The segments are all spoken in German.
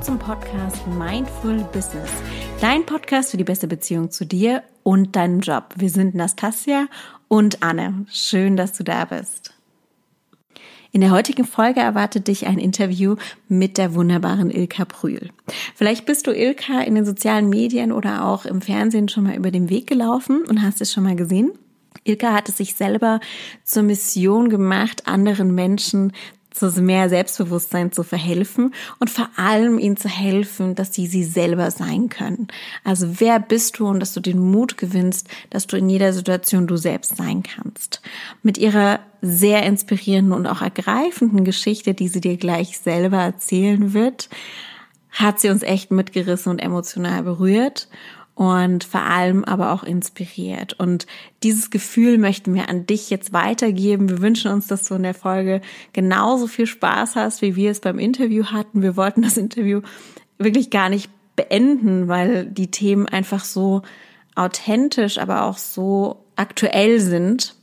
willkommen zum Podcast Mindful Business, dein Podcast für die beste Beziehung zu dir und deinem Job. Wir sind Nastasia und Anne. Schön, dass du da bist. In der heutigen Folge erwartet dich ein Interview mit der wunderbaren Ilka Brühl. Vielleicht bist du Ilka in den sozialen Medien oder auch im Fernsehen schon mal über den Weg gelaufen und hast es schon mal gesehen. Ilka hat es sich selber zur Mission gemacht, anderen Menschen zu mehr Selbstbewusstsein zu verhelfen und vor allem ihnen zu helfen, dass sie sie selber sein können. Also wer bist du und dass du den Mut gewinnst, dass du in jeder Situation du selbst sein kannst. Mit ihrer sehr inspirierenden und auch ergreifenden Geschichte, die sie dir gleich selber erzählen wird, hat sie uns echt mitgerissen und emotional berührt und vor allem aber auch inspiriert. Und dieses Gefühl möchten wir an dich jetzt weitergeben. Wir wünschen uns, dass du in der Folge genauso viel Spaß hast, wie wir es beim Interview hatten. Wir wollten das Interview wirklich gar nicht beenden, weil die Themen einfach so authentisch, aber auch so aktuell sind,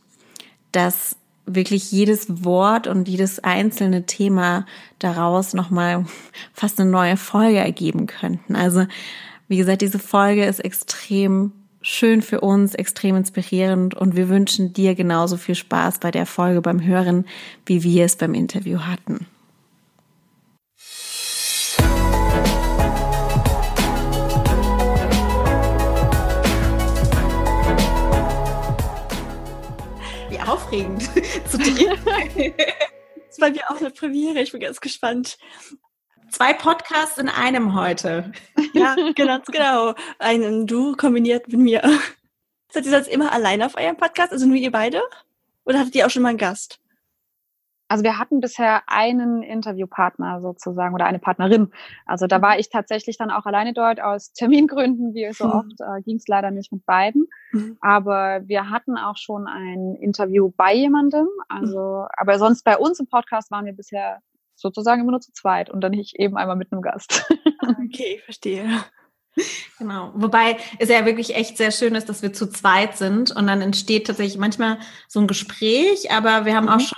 dass wirklich jedes Wort und jedes einzelne Thema daraus nochmal fast eine neue Folge ergeben könnten. Also wie gesagt, diese Folge ist extrem schön für uns, extrem inspirierend und wir wünschen dir genauso viel Spaß bei der Folge beim Hören, wie wir es beim Interview hatten. Wie aufregend zu dir. Das war mir auch eine Premiere. Ich bin ganz gespannt. Zwei Podcasts in einem heute. Ja, genau, genau. Einen Du kombiniert mit mir. Seid ihr sonst immer alleine auf eurem Podcast? Also nur ihr beide? Oder hattet ihr auch schon mal einen Gast? Also wir hatten bisher einen Interviewpartner sozusagen oder eine Partnerin. Also da war ich tatsächlich dann auch alleine dort aus Termingründen, wie so mhm. oft äh, ging es leider nicht mit beiden. Mhm. Aber wir hatten auch schon ein Interview bei jemandem. Also, mhm. aber sonst bei uns im Podcast waren wir bisher sozusagen immer nur zu zweit und dann nicht eben einmal mit einem Gast. Ah, okay, verstehe. Genau. Wobei es ja wirklich echt sehr schön ist, dass wir zu zweit sind und dann entsteht tatsächlich manchmal so ein Gespräch, aber wir haben mhm. auch schon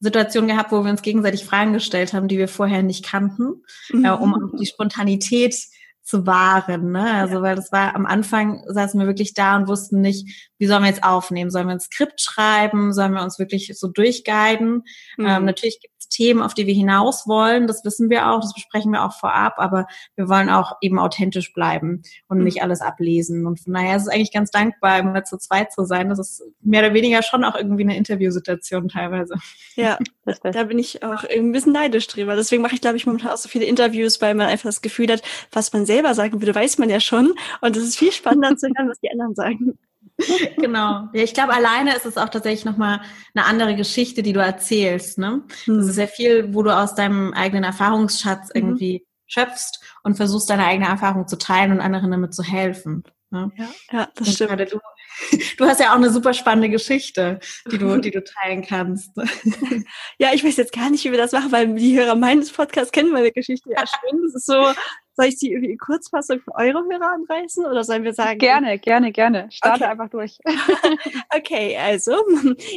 Situationen gehabt, wo wir uns gegenseitig Fragen gestellt haben, die wir vorher nicht kannten, mhm. äh, um die Spontanität zu wahren. Ne? Also, ja. weil das war am Anfang saßen wir wirklich da und wussten nicht, wie sollen wir jetzt aufnehmen? Sollen wir ein Skript schreiben? Sollen wir uns wirklich so durchguiden? Ähm, mhm. Ähm, natürlich gibt Themen, auf die wir hinaus wollen. Das wissen wir auch, das besprechen wir auch vorab, aber wir wollen auch eben authentisch bleiben und mhm. nicht alles ablesen. Und von daher ist es eigentlich ganz dankbar, immer zu zweit zu sein. Das ist mehr oder weniger schon auch irgendwie eine Interviewsituation teilweise. Ja, da bin ich auch ein bisschen neidisch drüber. Deswegen mache ich, glaube ich, momentan auch so viele Interviews, weil man einfach das Gefühl hat, was man selber sagen würde, weiß man ja schon. Und es ist viel spannender zu hören, was die anderen sagen. genau. Ja, ich glaube, alleine ist es auch tatsächlich nochmal eine andere Geschichte, die du erzählst. Ne? Mhm. Das ist sehr viel, wo du aus deinem eigenen Erfahrungsschatz mhm. irgendwie schöpfst und versuchst, deine eigene Erfahrung zu teilen und anderen damit zu helfen. Ne? Ja, ja, das und stimmt. Du, du hast ja auch eine super spannende Geschichte, die du, die du teilen kannst. ja, ich weiß jetzt gar nicht, wie wir das machen, weil die Hörer meines Podcasts kennen meine Geschichte ja schon. Das ist so, soll ich sie irgendwie in Kurzfassung für eure Hörer anreißen oder sollen wir sagen? Gerne, gerne, gerne. Starte okay. einfach durch. okay, also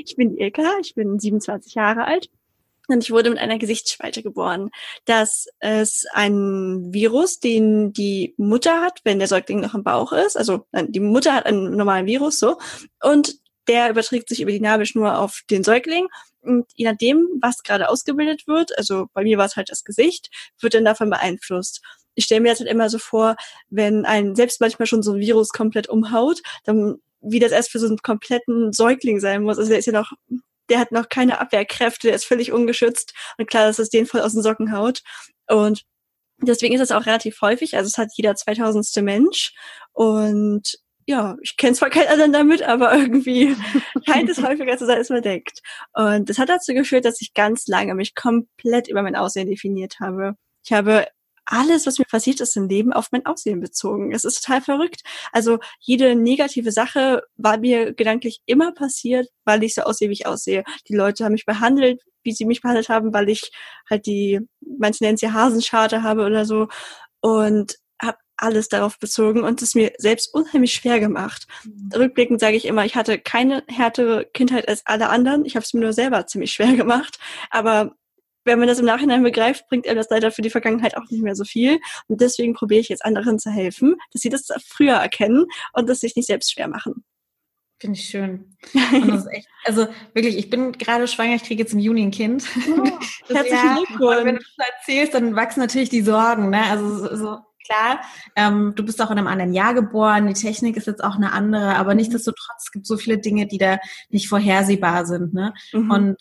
ich bin Ilka, ich bin 27 Jahre alt und ich wurde mit einer Gesichtsspalte geboren. Das ist ein Virus, den die Mutter hat, wenn der Säugling noch im Bauch ist. Also die Mutter hat einen normalen Virus so und der überträgt sich über die Nabelschnur auf den Säugling. Und je nachdem, was gerade ausgebildet wird, also bei mir war es halt das Gesicht, wird dann davon beeinflusst ich stelle mir das halt immer so vor, wenn ein selbst manchmal schon so ein Virus komplett umhaut, dann wie das erst für so einen kompletten Säugling sein muss. Also der ist ja noch, der hat noch keine Abwehrkräfte, der ist völlig ungeschützt und klar, dass es den voll aus den Socken haut. Und deswegen ist das auch relativ häufig. Also es hat jeder 2000. Mensch und ja, ich kenne zwar keinen anderen damit, aber irgendwie scheint es häufiger zu sein, als man denkt. Und das hat dazu geführt, dass ich ganz lange mich komplett über mein Aussehen definiert habe. Ich habe alles, was mir passiert ist im Leben, auf mein Aussehen bezogen. Es ist total verrückt. Also jede negative Sache war mir gedanklich immer passiert, weil ich so aussehe, wie ich aussehe. Die Leute haben mich behandelt, wie sie mich behandelt haben, weil ich halt die, manche nennen ja Hasenscharte habe oder so. Und habe alles darauf bezogen und es mir selbst unheimlich schwer gemacht. Mhm. Rückblickend sage ich immer, ich hatte keine härtere Kindheit als alle anderen. Ich habe es mir nur selber ziemlich schwer gemacht. Aber wenn man das im Nachhinein begreift, bringt einem das leider für die Vergangenheit auch nicht mehr so viel. Und deswegen probiere ich jetzt anderen zu helfen, dass sie das früher erkennen und dass sie sich nicht selbst schwer machen. Finde ich schön. Und das echt, also wirklich, ich bin gerade schwanger, ich kriege jetzt im Juni ein Kind. Oh, herzlichen Glückwunsch. Wenn du das erzählst, dann wachsen natürlich die Sorgen, ne? Also so, so klar, ähm, du bist auch in einem anderen Jahr geboren, die Technik ist jetzt auch eine andere, aber mhm. nichtsdestotrotz es gibt so viele Dinge, die da nicht vorhersehbar sind. Ne? Mhm. Und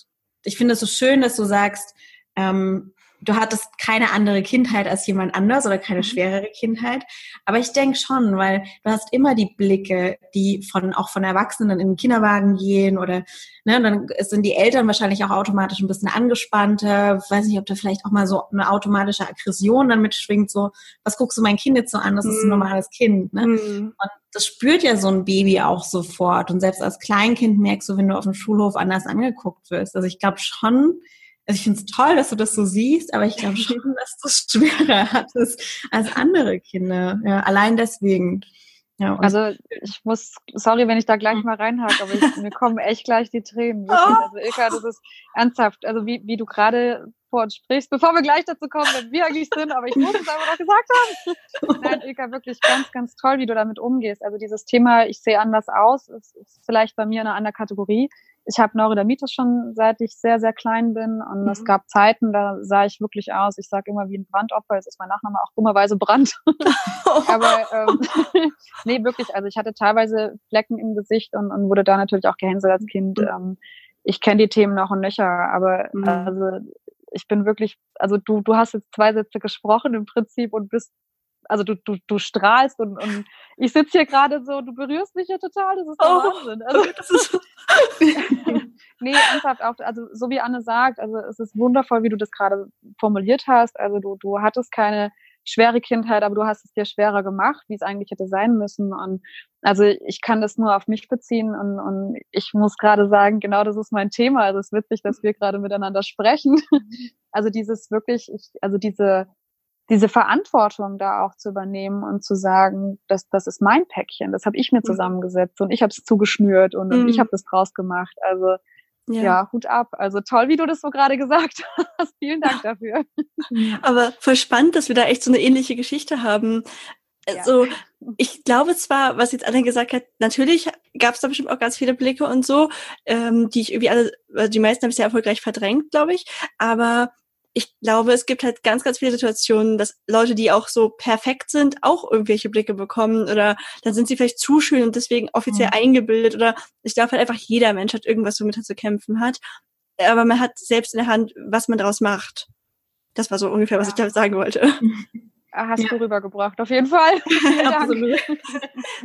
ich finde es so schön, dass du sagst, ähm, du hattest keine andere Kindheit als jemand anders oder keine mhm. schwerere Kindheit. Aber ich denke schon, weil du hast immer die Blicke, die von auch von Erwachsenen in den Kinderwagen gehen oder ne, dann sind die Eltern wahrscheinlich auch automatisch ein bisschen angespannter. Weiß nicht, ob da vielleicht auch mal so eine automatische Aggression dann mitschwingt, so, was guckst du mein Kind jetzt so an? Das ist ein mhm. normales Kind. Ne? Mhm. Und das spürt ja so ein Baby auch sofort. Und selbst als Kleinkind merkst du, wenn du auf dem Schulhof anders angeguckt wirst. Also ich glaube schon, also ich finde es toll, dass du das so siehst, aber ich glaube schon, dass du es schwerer hattest als andere Kinder. Ja, allein deswegen. Ja, also ich muss, sorry, wenn ich da gleich mal reinhake, aber ich, mir kommen echt gleich die Tränen. Wirklich. Also Ilka, das ist ernsthaft. Also wie, wie du gerade vor uns sprichst, bevor wir gleich dazu kommen, wenn wir eigentlich sind, aber ich muss es einfach noch gesagt haben. Nein, Ilka, wirklich ganz, ganz toll, wie du damit umgehst. Also dieses Thema, ich sehe anders aus, ist, ist vielleicht bei mir in einer anderen Kategorie ich habe Neurodermitis schon seit ich sehr, sehr klein bin. Und mhm. es gab Zeiten, da sah ich wirklich aus. Ich sage immer wie ein Brandopfer. Es ist mein Nachname auch dummerweise Brand. Aber ähm, nee, wirklich. Also ich hatte teilweise Flecken im Gesicht und, und wurde da natürlich auch gehänselt als Kind. Mhm. Ähm, ich kenne die Themen noch und nöcher, aber mhm. also ich bin wirklich, also du, du hast jetzt zwei Sätze gesprochen im Prinzip und bist also du, du, du strahlst und, und ich sitze hier gerade so, du berührst mich hier total, das ist der oh, Wahnsinn. Also, das ist nee, ernsthaft auch, also so wie Anne sagt, also es ist wundervoll, wie du das gerade formuliert hast. Also du, du hattest keine schwere Kindheit, aber du hast es dir schwerer gemacht, wie es eigentlich hätte sein müssen. Und also ich kann das nur auf mich beziehen und, und ich muss gerade sagen, genau das ist mein Thema. Also es ist witzig, dass wir gerade miteinander sprechen. Also dieses wirklich, ich, also diese diese Verantwortung da auch zu übernehmen und zu sagen, das, das ist mein Päckchen, das habe ich mir mhm. zusammengesetzt und ich habe es zugeschnürt und, und ich mhm. habe das draus gemacht. Also ja. ja. Hut ab. Also toll, wie du das so gerade gesagt hast. Vielen Dank dafür. Aber voll spannend, dass wir da echt so eine ähnliche Geschichte haben. Also, ja. ich glaube zwar, was jetzt Anna gesagt hat, natürlich gab es da bestimmt auch ganz viele Blicke und so, ähm, die ich irgendwie alle, also die meisten habe ich sehr erfolgreich verdrängt, glaube ich. Aber ich glaube, es gibt halt ganz, ganz viele Situationen, dass Leute, die auch so perfekt sind, auch irgendwelche Blicke bekommen oder dann sind sie vielleicht zu schön und deswegen offiziell mhm. eingebildet oder ich glaube halt einfach jeder Mensch hat irgendwas, womit er zu kämpfen hat. Aber man hat selbst in der Hand, was man daraus macht. Das war so ungefähr, was ja. ich da sagen wollte. Hast ja. du rübergebracht, auf jeden Fall. Absolut.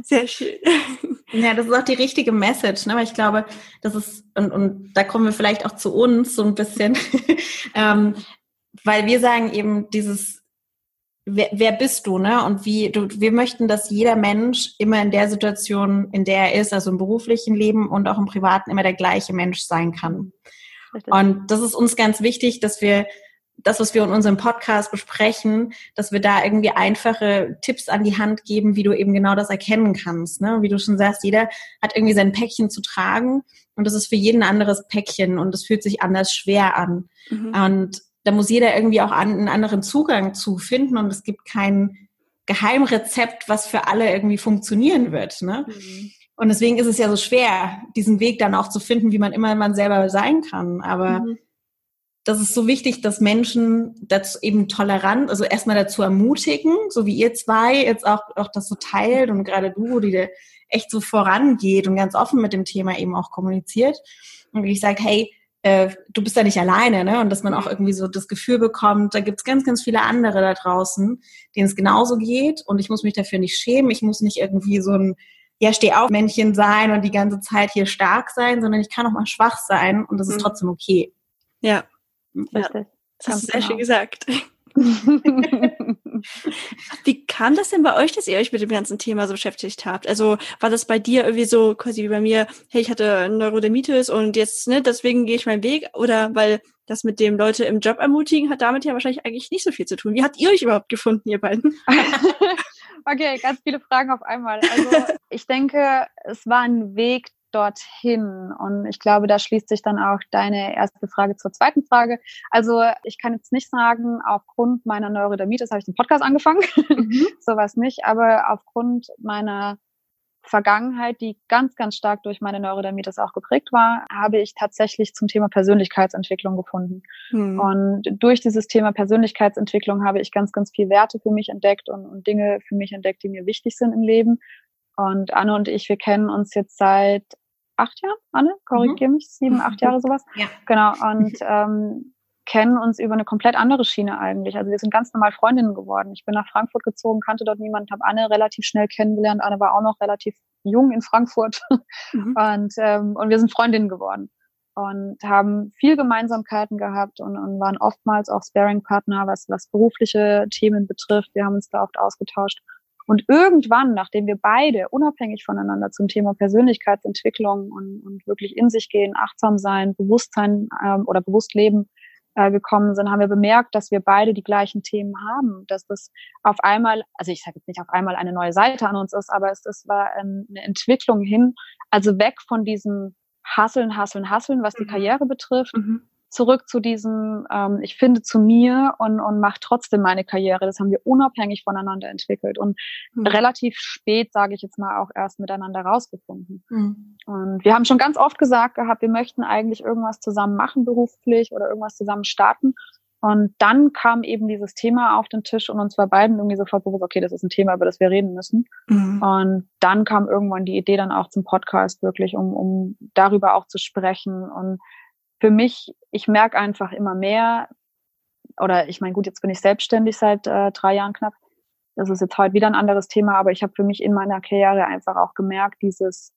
Sehr schön. Ja, das ist auch die richtige Message, ne? Weil ich glaube, das ist, und, und da kommen wir vielleicht auch zu uns so ein bisschen. ähm, weil wir sagen eben dieses, wer, wer bist du, ne? Und wie, du, wir möchten, dass jeder Mensch immer in der Situation, in der er ist, also im beruflichen Leben und auch im privaten, immer der gleiche Mensch sein kann. Richtig. Und das ist uns ganz wichtig, dass wir das, was wir in unserem Podcast besprechen, dass wir da irgendwie einfache Tipps an die Hand geben, wie du eben genau das erkennen kannst. Ne? Wie du schon sagst, jeder hat irgendwie sein Päckchen zu tragen und das ist für jeden ein anderes Päckchen und es fühlt sich anders schwer an. Mhm. Und da muss jeder irgendwie auch einen anderen Zugang zu finden und es gibt kein Geheimrezept, was für alle irgendwie funktionieren wird. Ne? Mhm. Und deswegen ist es ja so schwer, diesen Weg dann auch zu finden, wie man immer man selber sein kann. Aber mhm. das ist so wichtig, dass Menschen dazu eben tolerant, also erstmal dazu ermutigen, so wie ihr zwei jetzt auch, auch das so teilt und gerade du, die da echt so vorangeht und ganz offen mit dem Thema eben auch kommuniziert. Und ich sage, hey, äh, du bist da nicht alleine, ne? Und dass man auch irgendwie so das Gefühl bekommt, da gibt's ganz, ganz viele andere da draußen, denen es genauso geht und ich muss mich dafür nicht schämen, ich muss nicht irgendwie so ein ja, steh auf Männchen sein und die ganze Zeit hier stark sein, sondern ich kann auch mal schwach sein und das ist mhm. trotzdem okay. Ja. ja. Das hast du sehr genau. schön gesagt. wie kam das denn bei euch, dass ihr euch mit dem ganzen Thema so beschäftigt habt? Also war das bei dir irgendwie so quasi wie bei mir, hey, ich hatte Neurodermitis und jetzt, ne, deswegen gehe ich meinen Weg? Oder weil das mit dem Leute im Job ermutigen hat damit ja wahrscheinlich eigentlich nicht so viel zu tun. Wie habt ihr euch überhaupt gefunden, ihr beiden? okay, ganz viele Fragen auf einmal. Also ich denke, es war ein Weg, dorthin? Und ich glaube, da schließt sich dann auch deine erste Frage zur zweiten Frage. Also ich kann jetzt nicht sagen, aufgrund meiner Neurodermitis habe ich den Podcast angefangen, mhm. sowas nicht, aber aufgrund meiner Vergangenheit, die ganz, ganz stark durch meine Neurodermitis auch geprägt war, habe ich tatsächlich zum Thema Persönlichkeitsentwicklung gefunden. Mhm. Und durch dieses Thema Persönlichkeitsentwicklung habe ich ganz, ganz viel Werte für mich entdeckt und, und Dinge für mich entdeckt, die mir wichtig sind im Leben. Und Anne und ich, wir kennen uns jetzt seit acht Jahren, Anne, korrigiere mhm. mich, sieben, acht Jahre sowas. Ja. Genau. Und ähm, kennen uns über eine komplett andere Schiene eigentlich. Also wir sind ganz normal Freundinnen geworden. Ich bin nach Frankfurt gezogen, kannte dort niemanden, habe Anne relativ schnell kennengelernt. Anne war auch noch relativ jung in Frankfurt mhm. und, ähm, und wir sind Freundinnen geworden und haben viel Gemeinsamkeiten gehabt und, und waren oftmals auch Sparing-Partner, was, was berufliche Themen betrifft. Wir haben uns da oft ausgetauscht. Und irgendwann, nachdem wir beide unabhängig voneinander zum Thema Persönlichkeitsentwicklung und, und wirklich in sich gehen, achtsam sein, Bewusstsein ähm, oder bewusst leben, äh, gekommen sind, haben wir bemerkt, dass wir beide die gleichen Themen haben, dass das auf einmal, also ich sage jetzt nicht auf einmal eine neue Seite an uns ist, aber es, es war eine Entwicklung hin, also weg von diesem Hasseln, Hasseln, Hasseln, was die mhm. Karriere betrifft, mhm zurück zu diesem, ähm, ich finde zu mir und, und mache trotzdem meine Karriere. Das haben wir unabhängig voneinander entwickelt und mhm. relativ spät, sage ich jetzt mal, auch erst miteinander rausgefunden. Mhm. Und wir haben schon ganz oft gesagt gehabt, wir möchten eigentlich irgendwas zusammen machen beruflich oder irgendwas zusammen starten. Und dann kam eben dieses Thema auf den Tisch und uns war beiden irgendwie sofort bewusst, okay, das ist ein Thema, über das wir reden müssen. Mhm. Und dann kam irgendwann die Idee dann auch zum Podcast wirklich, um, um darüber auch zu sprechen und für mich, ich merke einfach immer mehr, oder ich meine, gut, jetzt bin ich selbstständig seit äh, drei Jahren knapp. Das ist jetzt heute wieder ein anderes Thema, aber ich habe für mich in meiner Karriere einfach auch gemerkt, dieses,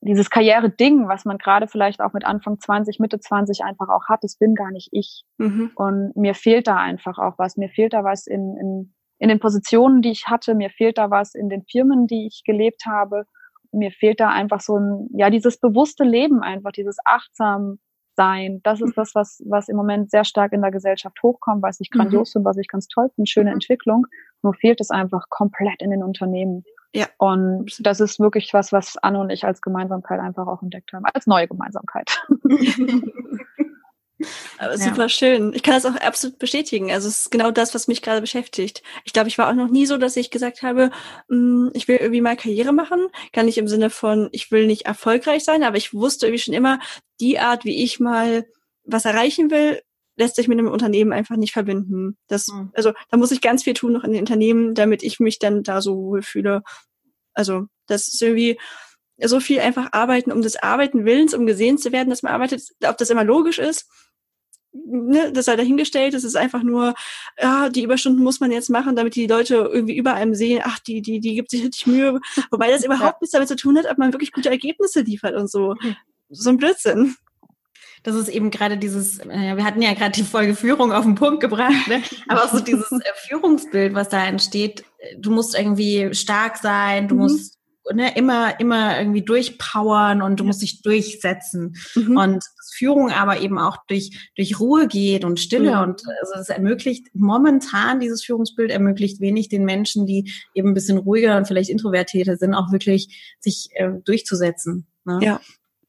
dieses Karriere-Ding, was man gerade vielleicht auch mit Anfang 20, Mitte 20 einfach auch hat, das bin gar nicht ich. Mhm. Und mir fehlt da einfach auch was. Mir fehlt da was in, in, in den Positionen, die ich hatte. Mir fehlt da was in den Firmen, die ich gelebt habe. Mir fehlt da einfach so ein, ja, dieses bewusste Leben einfach, dieses achtsam sein. Das ist mhm. das, was, was im Moment sehr stark in der Gesellschaft hochkommt, was ich grandios mhm. finde, was ich ganz toll finde, schöne mhm. Entwicklung. Nur fehlt es einfach komplett in den Unternehmen. Ja. Und das ist wirklich was, was Anne und ich als Gemeinsamkeit einfach auch entdeckt haben, als neue Gemeinsamkeit. Aber super ja. schön. Ich kann das auch absolut bestätigen. Also es ist genau das, was mich gerade beschäftigt. Ich glaube, ich war auch noch nie so, dass ich gesagt habe, mm, ich will irgendwie mal Karriere machen. Gar nicht im Sinne von, ich will nicht erfolgreich sein, aber ich wusste irgendwie schon immer, die Art, wie ich mal was erreichen will, lässt sich mit einem Unternehmen einfach nicht verbinden. Das, mhm. also da muss ich ganz viel tun noch in den Unternehmen, damit ich mich dann da so wohl fühle. Also das ist irgendwie so viel einfach arbeiten um des Arbeiten Willens, um gesehen zu werden, dass man arbeitet, ob das immer logisch ist ne, das sei dahingestellt, es ist einfach nur, ja, die Überstunden muss man jetzt machen, damit die Leute irgendwie über einem sehen, ach, die, die, die gibt sich richtig Mühe, wobei das überhaupt ja. nichts damit zu tun hat, ob man wirklich gute Ergebnisse liefert und so. Mhm. So ein Blödsinn. Das ist eben gerade dieses, äh, wir hatten ja gerade die Folge Führung auf den Punkt gebracht, ne? aber auch so dieses äh, Führungsbild, was da entsteht. Du musst irgendwie stark sein, du mhm. musst ne, immer, immer irgendwie durchpowern und du musst dich durchsetzen. Mhm. Und Führung aber eben auch durch, durch Ruhe geht und Stille. Mhm. Und also es ermöglicht momentan, dieses Führungsbild ermöglicht wenig den Menschen, die eben ein bisschen ruhiger und vielleicht introvertierter sind, auch wirklich sich äh, durchzusetzen. Ne? Ja.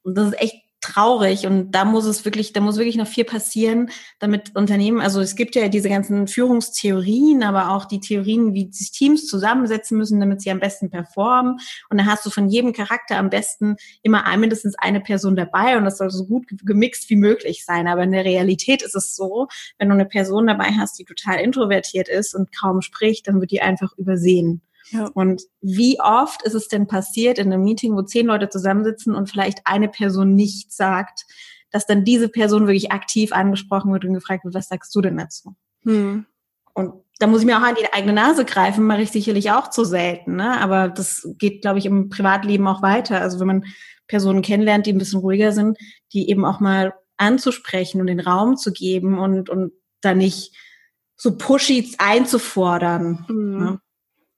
Und das ist echt traurig und da muss es wirklich, da muss wirklich noch viel passieren, damit Unternehmen, also es gibt ja diese ganzen Führungstheorien, aber auch die Theorien, wie sich Teams zusammensetzen müssen, damit sie am besten performen. Und da hast du von jedem Charakter am besten immer ein, mindestens eine Person dabei und das soll so gut gemixt wie möglich sein. Aber in der Realität ist es so, wenn du eine Person dabei hast, die total introvertiert ist und kaum spricht, dann wird die einfach übersehen. Ja. Und wie oft ist es denn passiert in einem Meeting, wo zehn Leute zusammensitzen und vielleicht eine Person nichts sagt, dass dann diese Person wirklich aktiv angesprochen wird und gefragt wird, was sagst du denn dazu? Hm. Und da muss ich mir auch an die eigene Nase greifen, mache ich sicherlich auch zu selten. Ne? Aber das geht, glaube ich, im Privatleben auch weiter. Also wenn man Personen kennenlernt, die ein bisschen ruhiger sind, die eben auch mal anzusprechen und den Raum zu geben und, und da nicht so pushy einzufordern. Mhm. Ne?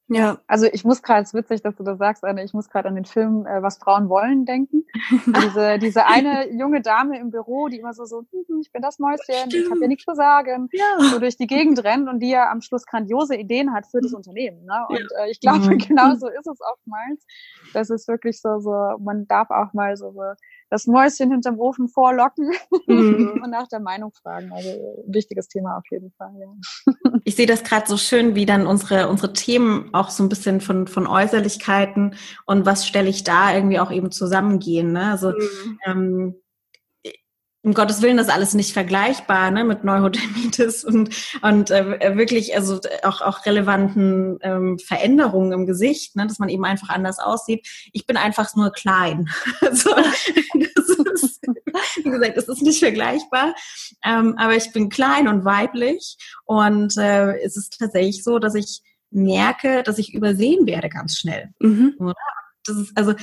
Ja. Also ich muss gerade, es ist witzig, dass du das sagst, Anne, ich muss gerade an den Film äh, Was Frauen wollen denken. diese, diese eine junge Dame im Büro, die immer so, so hm, hm ich bin das Mäuschen, ich habe ja nichts zu sagen, ja. so durch die Gegend rennt und die ja am Schluss grandiose Ideen hat für das mhm. Unternehmen. Ne? Und äh, ich glaube, mhm. genau so ist es oftmals. Das ist wirklich so, so, man darf auch mal so, so das Mäuschen hinterm Ofen vorlocken mhm. und nach der Meinung fragen. Also wichtiges Thema auf jeden Fall. Ja. Ich sehe das gerade so schön, wie dann unsere unsere Themen auch so ein bisschen von von Äußerlichkeiten und was stelle ich da irgendwie auch eben zusammengehen. Ne? Also mhm. ähm, um Gottes Willen, das ist alles nicht vergleichbar ne, mit Neurodermitis und, und äh, wirklich also auch, auch relevanten ähm, Veränderungen im Gesicht, ne, dass man eben einfach anders aussieht. Ich bin einfach nur klein. also, das ist, wie gesagt, es ist nicht vergleichbar, ähm, aber ich bin klein und weiblich und äh, es ist tatsächlich so, dass ich merke, dass ich übersehen werde ganz schnell. Mhm. Das ist, also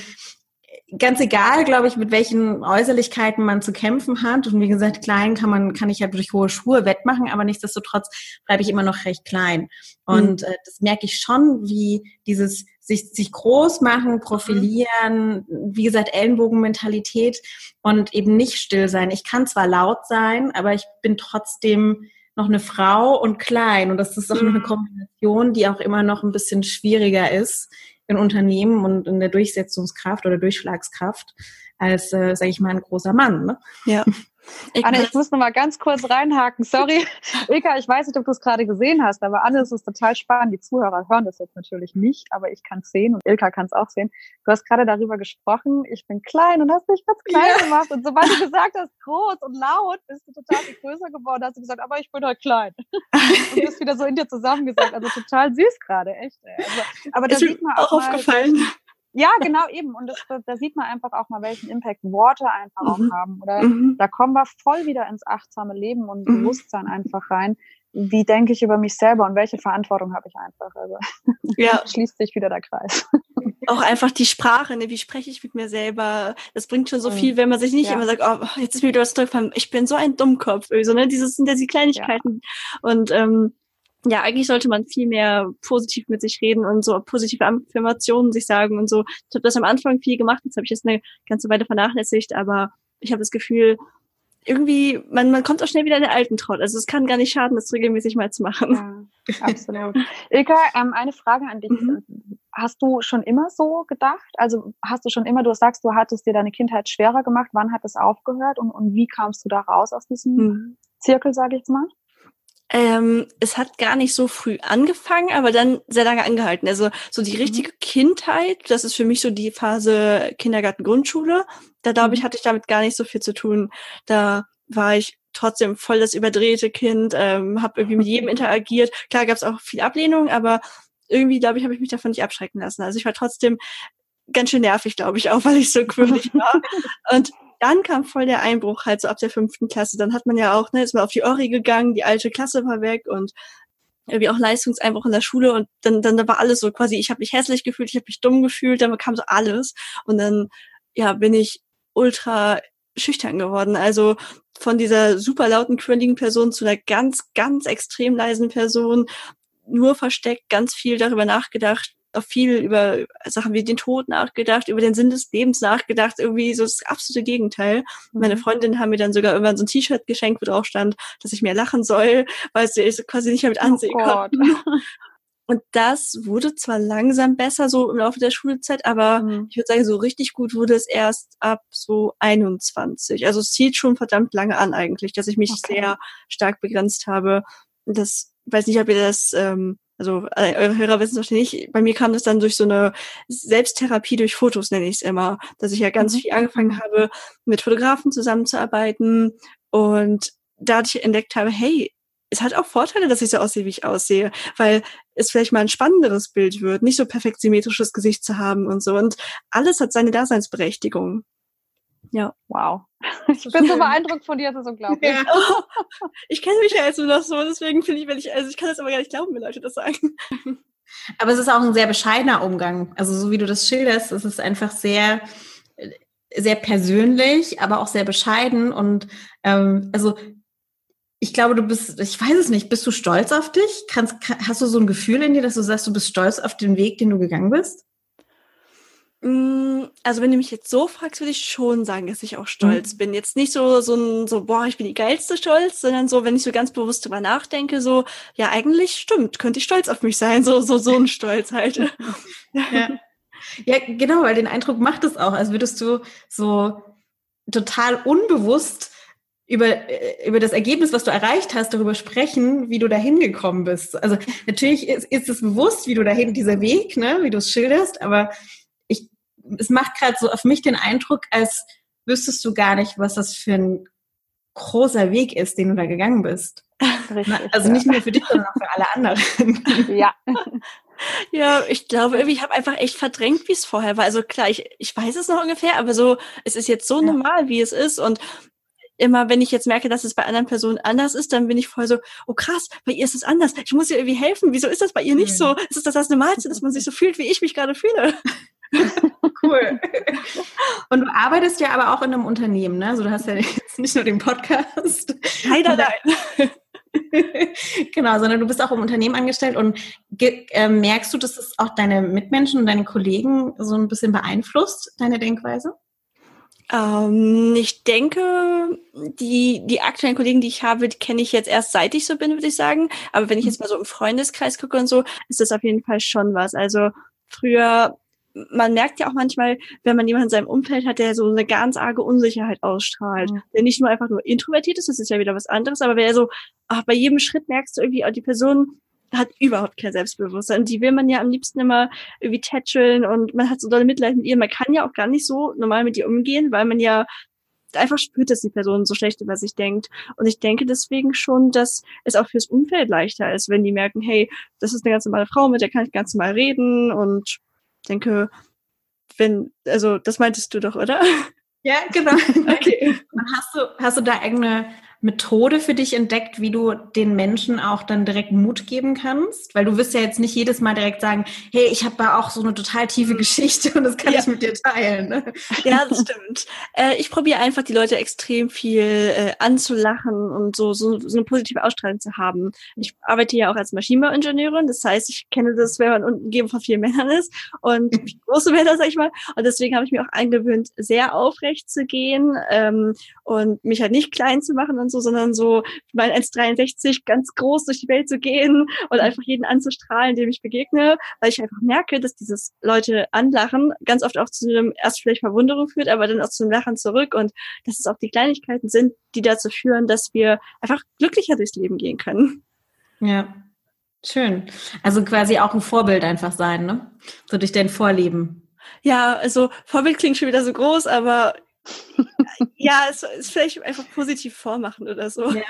ganz egal, glaube ich, mit welchen Äußerlichkeiten man zu kämpfen hat. Und wie gesagt, klein kann man, kann ich ja durch hohe Schuhe wettmachen, aber nichtsdestotrotz bleibe ich immer noch recht klein. Und mhm. äh, das merke ich schon, wie dieses sich, sich groß machen, profilieren, wie gesagt, Ellenbogenmentalität und eben nicht still sein. Ich kann zwar laut sein, aber ich bin trotzdem noch eine Frau und klein. Und das ist auch mhm. eine Kombination, die auch immer noch ein bisschen schwieriger ist in Unternehmen und in der Durchsetzungskraft oder Durchschlagskraft als, äh, sage ich mal, ein großer Mann. Ne? Ja. Ich Anne, ich muss noch mal ganz kurz reinhaken. Sorry, Ilka, ich weiß nicht, ob du es gerade gesehen hast, aber Anne, es ist total spannend. Die Zuhörer hören das jetzt natürlich nicht, aber ich kann es sehen und Ilka kann es auch sehen. Du hast gerade darüber gesprochen, ich bin klein und hast mich ganz klein ja. gemacht. Und sobald du gesagt hast, groß und laut, bist du total viel größer geworden. Hast du gesagt, aber ich bin halt klein. und bist wieder so in dir zusammengesagt. Also total süß gerade, echt. Also, aber da sieht man auch, auch mal, aufgefallen. Ja, genau eben. Und das, da sieht man einfach auch mal, welchen Impact Worte einfach mhm. auch haben. Oder mhm. da kommen wir voll wieder ins achtsame Leben und mhm. Bewusstsein einfach rein. Wie denke ich über mich selber und welche Verantwortung habe ich einfach? Also ja. schließt sich wieder der Kreis. Auch einfach die Sprache, ne? wie spreche ich mit mir selber? Das bringt schon so mhm. viel, wenn man sich nicht ja. immer sagt, oh, jetzt ist mir wieder was zurückfallen. Ich bin so ein Dummkopf. So, ne? Dieses sind ja die Kleinigkeiten. Ja. Und ähm, ja, eigentlich sollte man viel mehr positiv mit sich reden und so positive Affirmationen sich sagen und so. Ich habe das am Anfang viel gemacht, jetzt habe ich es eine ganze Weile vernachlässigt, aber ich habe das Gefühl, irgendwie, man, man kommt auch schnell wieder in den alten Trott. Also es kann gar nicht schaden, das regelmäßig mal zu machen. Ja, absolut. Ilka, ähm, eine Frage an dich. Mhm. Hast du schon immer so gedacht? Also hast du schon immer, du sagst, du hattest dir deine Kindheit schwerer gemacht. Wann hat es aufgehört und, und wie kamst du da raus aus diesem mhm. Zirkel, sage ich jetzt mal? Ähm, es hat gar nicht so früh angefangen, aber dann sehr lange angehalten. Also so die mhm. richtige mhm. Kindheit, das ist für mich so die Phase Kindergarten, Grundschule. Da glaube ich, mhm. hatte ich damit gar nicht so viel zu tun. Da war ich trotzdem voll das überdrehte Kind, ähm, habe irgendwie mit jedem interagiert. Klar gab es auch viel Ablehnung, aber irgendwie, glaube ich, habe ich mich davon nicht abschrecken lassen. Also ich war trotzdem ganz schön nervig, glaube ich, auch weil ich so quirlig war. Und dann kam voll der Einbruch halt so ab der fünften Klasse. Dann hat man ja auch, ne, ist mal auf die Ori gegangen, die alte Klasse war weg und irgendwie auch Leistungseinbruch in der Schule und dann, dann da war alles so quasi, ich habe mich hässlich gefühlt, ich habe mich dumm gefühlt, dann kam so alles und dann ja bin ich ultra schüchtern geworden. Also von dieser super lauten, quirligen Person zu einer ganz, ganz extrem leisen Person, nur versteckt, ganz viel darüber nachgedacht, auch viel über Sachen wie den Tod nachgedacht, über den Sinn des Lebens nachgedacht, irgendwie so das absolute Gegenteil. Mhm. Meine Freundinnen haben mir dann sogar irgendwann so ein T-Shirt geschenkt, wo drauf stand, dass ich mehr lachen soll, weil sie es quasi nicht mehr mit oh ansehen oh konnten. Und das wurde zwar langsam besser, so im Laufe der Schulzeit, aber mhm. ich würde sagen, so richtig gut wurde es erst ab so 21. Also es zieht schon verdammt lange an eigentlich, dass ich mich okay. sehr stark begrenzt habe. Das weiß nicht, ob ihr das ähm, also äh, eure Hörer wissen es wahrscheinlich nicht, bei mir kam das dann durch so eine Selbsttherapie durch Fotos, nenne ich es immer, dass ich ja ganz mhm. viel angefangen habe, mit Fotografen zusammenzuarbeiten und dadurch entdeckt habe, hey, es hat auch Vorteile, dass ich so aussehe, wie ich aussehe, weil es vielleicht mal ein spannenderes Bild wird, nicht so perfekt symmetrisches Gesicht zu haben und so. Und alles hat seine Daseinsberechtigung. Ja. Wow. Ich bin so beeindruckt von dir, das ist unglaublich. Ja. Ich kenne mich ja jetzt nur noch so, deswegen finde ich, wenn ich, also ich kann das aber gar nicht glauben, wenn Leute das sagen. Aber es ist auch ein sehr bescheidener Umgang. Also so wie du das schilderst, es ist einfach sehr, sehr persönlich, aber auch sehr bescheiden. Und ähm, also ich glaube, du bist, ich weiß es nicht, bist du stolz auf dich? Kannst, hast du so ein Gefühl in dir, dass du sagst, du bist stolz auf den Weg, den du gegangen bist? Mm, also wenn du mich jetzt so fragst, würde ich schon sagen, dass ich auch stolz mhm. bin. Jetzt nicht so, so ein, so, boah, ich bin die geilste Stolz, sondern so, wenn ich so ganz bewusst drüber nachdenke, so, ja, eigentlich stimmt, könnte ich stolz auf mich sein, so, so, so ein Stolz halt. ja. ja, genau, weil den Eindruck macht es auch, als würdest du so total unbewusst über, äh, über das Ergebnis, was du erreicht hast, darüber sprechen, wie du dahin gekommen bist. Also natürlich ist, ist es bewusst, wie du dahin, dieser Weg, ne, wie du es schilderst, aber es macht gerade so auf mich den Eindruck, als wüsstest du gar nicht, was das für ein großer Weg ist, den du da gegangen bist. Richtig, also nicht nur für dich, sondern auch für alle anderen. Ja. Ja, ich glaube, irgendwie, ich habe einfach echt verdrängt, wie es vorher war. Also klar, ich, ich weiß es noch ungefähr, aber so, es ist jetzt so ja. normal, wie es ist. Und immer, wenn ich jetzt merke, dass es bei anderen Personen anders ist, dann bin ich voll so, oh krass, bei ihr ist es anders. Ich muss ihr irgendwie helfen. Wieso ist das bei ihr nicht mhm. so? Ist es das das Normalste, dass man sich so fühlt, wie ich mich gerade fühle? cool. Und du arbeitest ja aber auch in einem Unternehmen, ne? Also du hast ja jetzt nicht nur den Podcast. Leider nein. genau, sondern du bist auch im Unternehmen angestellt und äh, merkst du, dass es auch deine Mitmenschen und deine Kollegen so ein bisschen beeinflusst, deine Denkweise? Ähm, ich denke, die, die aktuellen Kollegen, die ich habe, die kenne ich jetzt erst seit ich so bin, würde ich sagen. Aber wenn ich jetzt mal so im Freundeskreis gucke und so, ist das auf jeden Fall schon was. Also früher, man merkt ja auch manchmal, wenn man jemanden in seinem Umfeld hat, der so eine ganz arge Unsicherheit ausstrahlt, mhm. der nicht nur einfach nur introvertiert ist, das ist ja wieder was anderes, aber wer so, ach, bei jedem Schritt merkst du irgendwie, auch die Person hat überhaupt kein Selbstbewusstsein. Die will man ja am liebsten immer irgendwie tätscheln und man hat so dolle Mitleid mit ihr. Man kann ja auch gar nicht so normal mit ihr umgehen, weil man ja einfach spürt, dass die Person so schlecht über sich denkt. Und ich denke deswegen schon, dass es auch fürs Umfeld leichter ist, wenn die merken, hey, das ist eine ganz normale Frau, mit der kann ich ganz normal reden und denke, wenn, also das meintest du doch, oder? Ja, genau. okay. Und hast du, hast du da eigene Methode für dich entdeckt, wie du den Menschen auch dann direkt Mut geben kannst? Weil du wirst ja jetzt nicht jedes Mal direkt sagen, hey, ich habe da auch so eine total tiefe mhm. Geschichte und das kann ja. ich mit dir teilen. Ne? Ja, das stimmt. Äh, ich probiere einfach die Leute extrem viel äh, anzulachen und so, so, so eine positive Ausstrahlung zu haben. Ich arbeite ja auch als Maschinenbauingenieurin, das heißt, ich kenne das, wenn man umgeben von vielen Männern ist und große Männer, sag ich mal. Und deswegen habe ich mir auch angewöhnt, sehr aufrecht zu gehen ähm, und mich halt nicht klein zu machen und so so, sondern so mal 1,63 ganz groß durch die Welt zu gehen und einfach jeden anzustrahlen, dem ich begegne, weil ich einfach merke, dass dieses Leute anlachen ganz oft auch zu einem erst vielleicht Verwunderung führt, aber dann auch zu einem Lachen zurück und dass es auch die Kleinigkeiten sind, die dazu führen, dass wir einfach glücklicher durchs Leben gehen können. Ja, Schön. Also quasi auch ein Vorbild einfach sein, ne? So durch dein Vorleben. Ja, also Vorbild klingt schon wieder so groß, aber ja, es ist vielleicht einfach positiv vormachen oder so. Ja.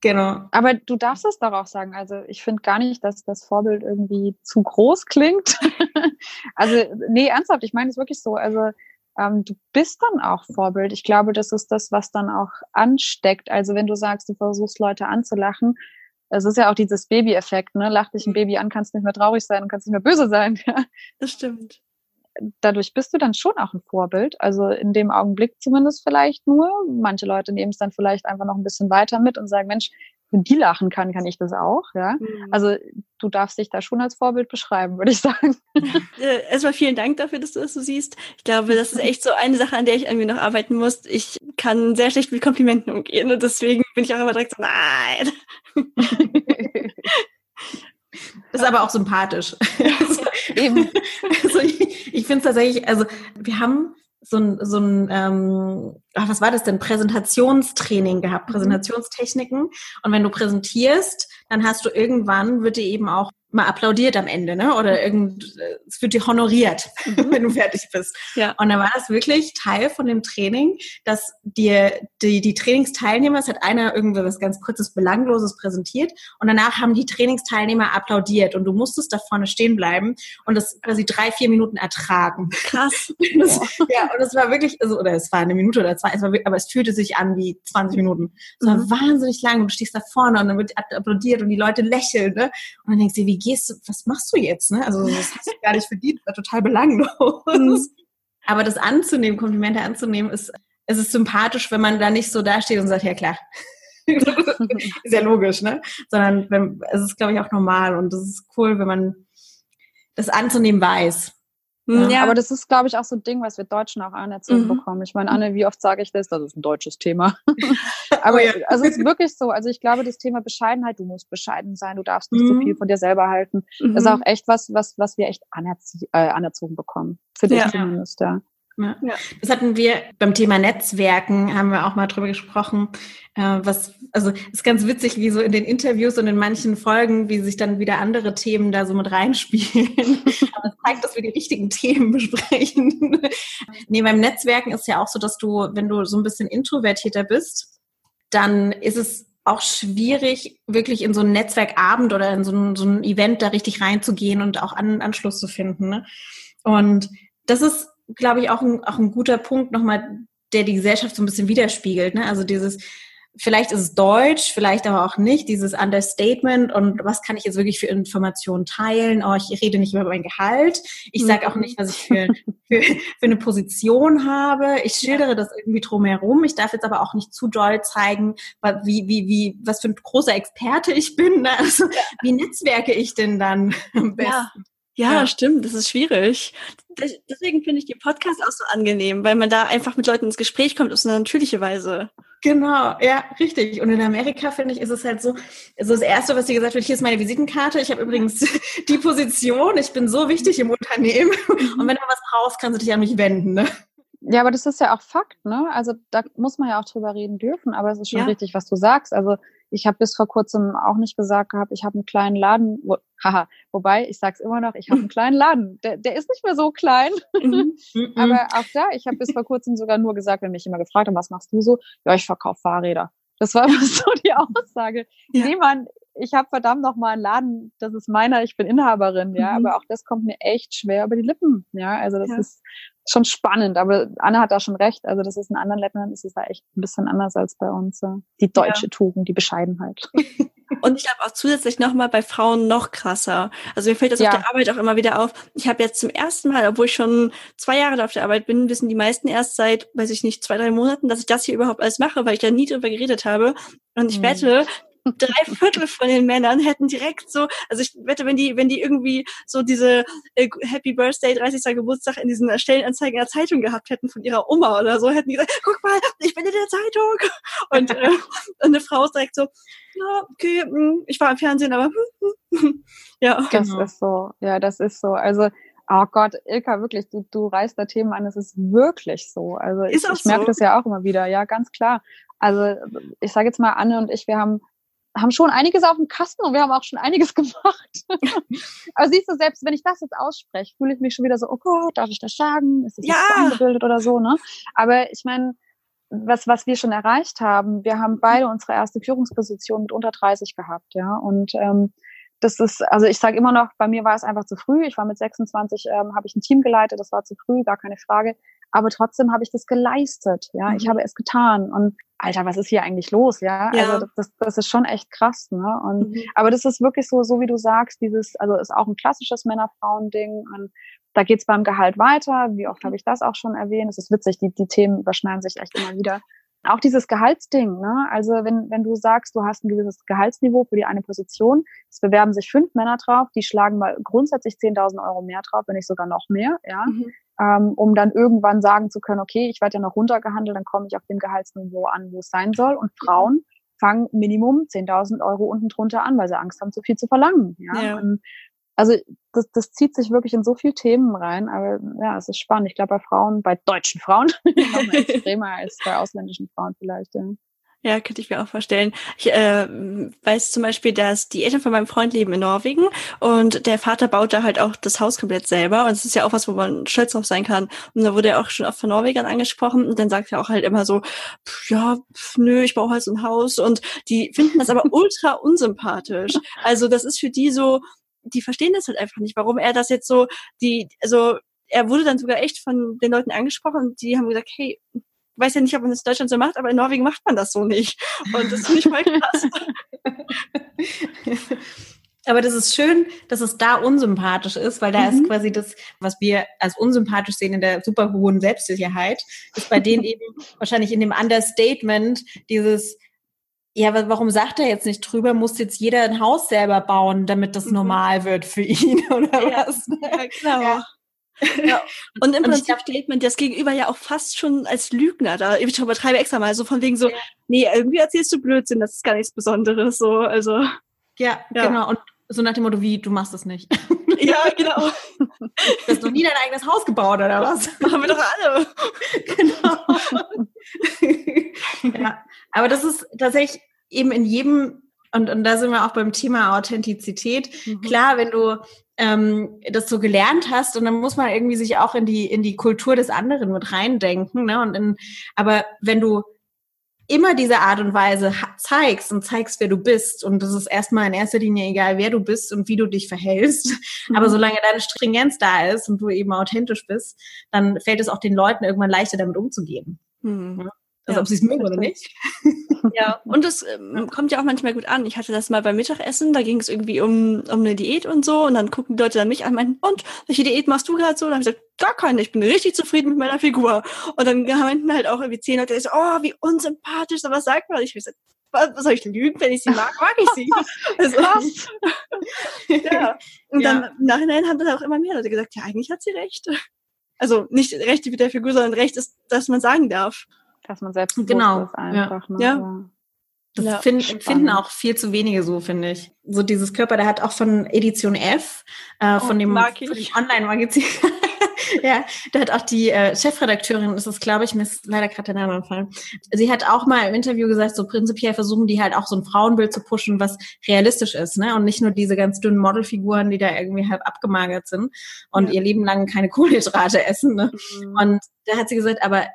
Genau. Aber du darfst es doch auch sagen. Also ich finde gar nicht, dass das Vorbild irgendwie zu groß klingt. also nee, ernsthaft, ich meine es wirklich so. Also ähm, du bist dann auch Vorbild. Ich glaube, das ist das, was dann auch ansteckt. Also wenn du sagst, du versuchst Leute anzulachen, es ist ja auch dieses Baby-Effekt, ne? Lach dich ein Baby an, kannst nicht mehr traurig sein und kannst nicht mehr böse sein. das stimmt dadurch bist du dann schon auch ein Vorbild. Also in dem Augenblick zumindest vielleicht nur. Manche Leute nehmen es dann vielleicht einfach noch ein bisschen weiter mit und sagen, Mensch, wenn die lachen kann, kann ich das auch, ja. Mhm. Also du darfst dich da schon als Vorbild beschreiben, würde ich sagen. Äh, erstmal vielen Dank dafür, dass du das so siehst. Ich glaube, das ist echt so eine Sache, an der ich irgendwie noch arbeiten muss. Ich kann sehr schlecht mit Komplimenten umgehen und deswegen bin ich auch immer direkt so, nein. Das ist aber auch sympathisch. eben. Also ich, ich finde es tatsächlich, also wir haben so ein, so ein ähm, ach, was war das denn? Präsentationstraining gehabt, mhm. Präsentationstechniken. Und wenn du präsentierst, dann hast du irgendwann, wird dir eben auch mal applaudiert am Ende, ne? Oder irgend, es wird dir honoriert, mhm. wenn du fertig bist. Ja. Und dann war das wirklich Teil von dem Training, dass dir die, die Trainingsteilnehmer, es hat einer irgendwie was ganz kurzes, belangloses präsentiert und danach haben die Trainingsteilnehmer applaudiert und du musstest da vorne stehen bleiben und das quasi drei, vier Minuten ertragen. Krass. das, ja, und es war wirklich, also, oder es war eine Minute oder zwei, es war, aber es fühlte sich an wie 20 Minuten. Es war mhm. wahnsinnig lang und du stehst da vorne und dann wird applaudiert und die Leute lächeln, ne? Und dann denkst du, wie wie gehst du, was machst du jetzt? Ne? Also das hast du gar nicht verdient, war total belanglos. Aber das anzunehmen, Komplimente anzunehmen, ist, es ist sympathisch, wenn man da nicht so dasteht und sagt, ja klar. ist ja logisch, ne? Sondern wenn, es ist, glaube ich, auch normal und es ist cool, wenn man das anzunehmen weiß. Ja, ja, aber das ist, glaube ich, auch so ein Ding, was wir Deutschen auch anerzogen mhm. bekommen. Ich meine, Anne, wie oft sage ich das? Das ist ein deutsches Thema. aber oh ja. also es ist wirklich so. Also ich glaube, das Thema Bescheidenheit, du musst bescheiden sein, du darfst nicht mhm. zu viel von dir selber halten. Mhm. Das ist auch echt was, was, was wir echt anerzie äh, anerzogen bekommen. Für dich ja. zumindest, ja. Ja. ja. Das hatten wir beim Thema Netzwerken, haben wir auch mal drüber gesprochen. Äh, was, also ist ganz witzig, wie so in den Interviews und in manchen Folgen, wie sich dann wieder andere Themen da so mit reinspielen. Aber es zeigt, dass wir die richtigen Themen besprechen. nee, beim Netzwerken ist ja auch so, dass du, wenn du so ein bisschen introvertierter bist, dann ist es auch schwierig, wirklich in so ein Netzwerkabend oder in so ein, so ein Event da richtig reinzugehen und auch an, Anschluss zu finden. Ne? Und das ist glaube ich, auch ein, auch ein guter Punkt nochmal, der die Gesellschaft so ein bisschen widerspiegelt. Ne? Also dieses, vielleicht ist es Deutsch, vielleicht aber auch nicht, dieses Understatement und was kann ich jetzt wirklich für Informationen teilen? Oh, ich rede nicht über mein Gehalt. Ich sage auch nicht, was ich für, für, für eine Position habe. Ich schildere das irgendwie drumherum. Ich darf jetzt aber auch nicht zu doll zeigen, wie, wie, wie, was für ein großer Experte ich bin. Ne? Also, wie netzwerke ich denn dann am besten? Ja. Ja, ja, stimmt, das ist schwierig. Deswegen finde ich die Podcasts auch so angenehm, weil man da einfach mit Leuten ins Gespräch kommt auf so eine natürliche Weise. Genau, ja, richtig. Und in Amerika finde ich, ist es halt so, also das Erste, was dir gesagt wird, hier ist meine Visitenkarte, ich habe übrigens die Position, ich bin so wichtig im Unternehmen und wenn du was brauchst, kannst du dich an mich wenden. Ne? Ja, aber das ist ja auch Fakt, ne? Also da muss man ja auch drüber reden dürfen, aber es ist schon ja. richtig, was du sagst. Also ich habe bis vor kurzem auch nicht gesagt gehabt, ich habe einen kleinen Laden. Wo, haha, wobei, ich sag's immer noch, ich habe einen kleinen Laden. Der, der ist nicht mehr so klein. Mhm. Mhm. aber auch da, ich habe bis vor kurzem sogar nur gesagt, wenn mich immer gefragt haben, was machst du so? Ja, ich verkaufe Fahrräder. Das war immer so die Aussage. Ja. Nee, Mann, ich habe verdammt noch mal einen Laden, das ist meiner, ich bin Inhaberin, ja, mhm. aber auch das kommt mir echt schwer über die Lippen, ja, also das ja. ist schon spannend, aber Anne hat da schon recht, also das ist in anderen Ländern ist es da echt ein bisschen anders als bei uns, die deutsche ja. Tugend, die Bescheidenheit. Und ich glaube auch zusätzlich nochmal bei Frauen noch krasser. Also mir fällt das ja. auf der Arbeit auch immer wieder auf. Ich habe jetzt zum ersten Mal, obwohl ich schon zwei Jahre auf der Arbeit bin, wissen die meisten erst seit, weiß ich nicht, zwei, drei Monaten, dass ich das hier überhaupt alles mache, weil ich da nie drüber geredet habe. Und ich mhm. wette, drei Viertel von den Männern hätten direkt so, also ich wette, wenn die, wenn die irgendwie so diese äh, Happy Birthday 30. Geburtstag in diesen Stellenanzeigen in der Zeitung gehabt hätten von ihrer Oma oder so, hätten die gesagt, guck mal, ich bin in der Zeitung. Und, äh, und eine Frau ist direkt so, ja, okay, mh, hm, ich war im Fernsehen, aber hm, hm, ja. Das genau. ist so, ja, das ist so. Also Oh Gott, Ilka, wirklich, du, du reißt da Themen an, es ist wirklich so. Also ich, ich merke das ja auch immer wieder, ja, ganz klar. Also ich sage jetzt mal, Anne und ich, wir haben haben schon einiges auf dem Kasten und wir haben auch schon einiges gemacht. Aber siehst du, selbst wenn ich das jetzt ausspreche, fühle ich mich schon wieder so, oh Gott, darf ich das sagen? Ist das ja. jetzt angebildet oder so, ne? Aber ich meine, was, was wir schon erreicht haben, wir haben beide unsere erste Führungsposition mit unter 30 gehabt, ja. Und ähm, das ist, also ich sage immer noch, bei mir war es einfach zu früh. Ich war mit 26, ähm, habe ich ein Team geleitet, das war zu früh, gar keine Frage. Aber trotzdem habe ich das geleistet, ja. Mhm. Ich habe es getan. Und Alter, was ist hier eigentlich los, ja? ja. Also das, das ist schon echt krass, ne? Und mhm. aber das ist wirklich so, so wie du sagst, dieses, also ist auch ein klassisches Männer-Frauen-Ding. Und da geht's beim Gehalt weiter. Wie oft habe ich das auch schon erwähnt? Es ist witzig, die, die Themen überschneiden sich echt immer wieder. Auch dieses Gehaltsding, ne? Also wenn, wenn du sagst, du hast ein gewisses Gehaltsniveau für die eine Position, es bewerben sich fünf Männer drauf, die schlagen mal grundsätzlich 10.000 Euro mehr drauf, wenn nicht sogar noch mehr, ja, mhm. Ähm, um dann irgendwann sagen zu können, okay, ich werde ja noch runtergehandelt, dann komme ich auf dem Gehaltsniveau an, wo es sein soll. Und Frauen fangen Minimum 10.000 Euro unten drunter an, weil sie Angst haben, zu viel zu verlangen. Ja? ja. Und also das, das zieht sich wirklich in so viele Themen rein, aber ja, es ist spannend. Ich glaube, bei Frauen, bei deutschen Frauen, noch extremer als bei ausländischen Frauen vielleicht. Ja. Ja, könnte ich mir auch vorstellen. Ich äh, weiß zum Beispiel, dass die Eltern von meinem Freund leben in Norwegen und der Vater baut da halt auch das Haus komplett selber. Und es ist ja auch was, wo man stolz drauf sein kann. Und da wurde er auch schon oft von Norwegern angesprochen und dann sagt er auch halt immer so, pff, ja, pff, nö, ich baue halt so ein Haus. Und die finden das aber ultra unsympathisch. Also das ist für die so, die verstehen das halt einfach nicht, warum er das jetzt so, die, also er wurde dann sogar echt von den Leuten angesprochen und die haben gesagt, hey, weiß ja nicht, ob man das in Deutschland so macht, aber in Norwegen macht man das so nicht. Und das finde ich voll krass. Aber das ist schön, dass es da unsympathisch ist, weil da mhm. ist quasi das, was wir als unsympathisch sehen in der super hohen Selbstsicherheit, ist bei denen eben wahrscheinlich in dem Understatement dieses, ja, warum sagt er jetzt nicht drüber, muss jetzt jeder ein Haus selber bauen, damit das mhm. normal wird für ihn oder ja. was? Ja, genau. Ja. Ja. Und im und Prinzip glaub, steht man das Gegenüber ja auch fast schon als Lügner da. Ich übertreibe extra mal so von wegen so, ja. nee, irgendwie erzählst du Blödsinn, das ist gar nichts Besonderes, so, also. Ja, ja. genau. Und so nach dem Motto, wie, du machst das nicht. Ja, genau. Du hast noch nie dein eigenes Haus gebaut, oder was? Machen wir doch alle. Genau. ja, aber das ist tatsächlich eben in jedem, und, und da sind wir auch beim Thema Authentizität. Mhm. Klar, wenn du ähm, das so gelernt hast und dann muss man irgendwie sich auch in die in die Kultur des anderen mit reindenken. Ne? Und in, aber wenn du immer diese Art und Weise zeigst und zeigst, wer du bist. Und das ist erstmal in erster Linie egal, wer du bist und wie du dich verhältst. Mhm. Aber solange deine Stringenz da ist und du eben authentisch bist, dann fällt es auch den Leuten irgendwann leichter, damit umzugehen. Mhm. Also ja, ob sie es mögen oder nicht. Ja, und es ähm, kommt ja auch manchmal gut an. Ich hatte das mal beim Mittagessen, da ging es irgendwie um, um eine Diät und so. Und dann gucken die Leute dann mich an und meinen, und welche Diät machst du gerade so? Und dann habe ich gesagt, gar keine, ich bin richtig zufrieden mit meiner Figur. Und dann meinten halt auch irgendwie zehn Leute, die so, oh, wie unsympathisch, was sagt man? Ich habe gesagt, was soll ich lügen, wenn ich sie mag, mag ich sie. Also, ja. Und ja. dann im Nachhinein haben dann auch immer mehr Leute gesagt, ja, eigentlich hat sie recht. Also nicht recht mit der Figur, sondern recht ist, dass man sagen darf dass man selbst genau. ist einfach. Ja. Ne? ja. Das ja, find, finden auch viel zu wenige so, finde ich. So dieses Körper, der hat auch von Edition F, äh, von, oh, dem, von dem Online-Magazin, ja, da hat auch die äh, Chefredakteurin, das ist, glaube ich, mir ist leider gerade der Name entfallen. Sie hat auch mal im Interview gesagt, so prinzipiell versuchen die halt auch so ein Frauenbild zu pushen, was realistisch ist, ne? Und nicht nur diese ganz dünnen Modelfiguren, die da irgendwie halb abgemagert sind und ja. ihr Leben lang keine Kohlenhydrate essen. Ne? Mhm. Und da hat sie gesagt, aber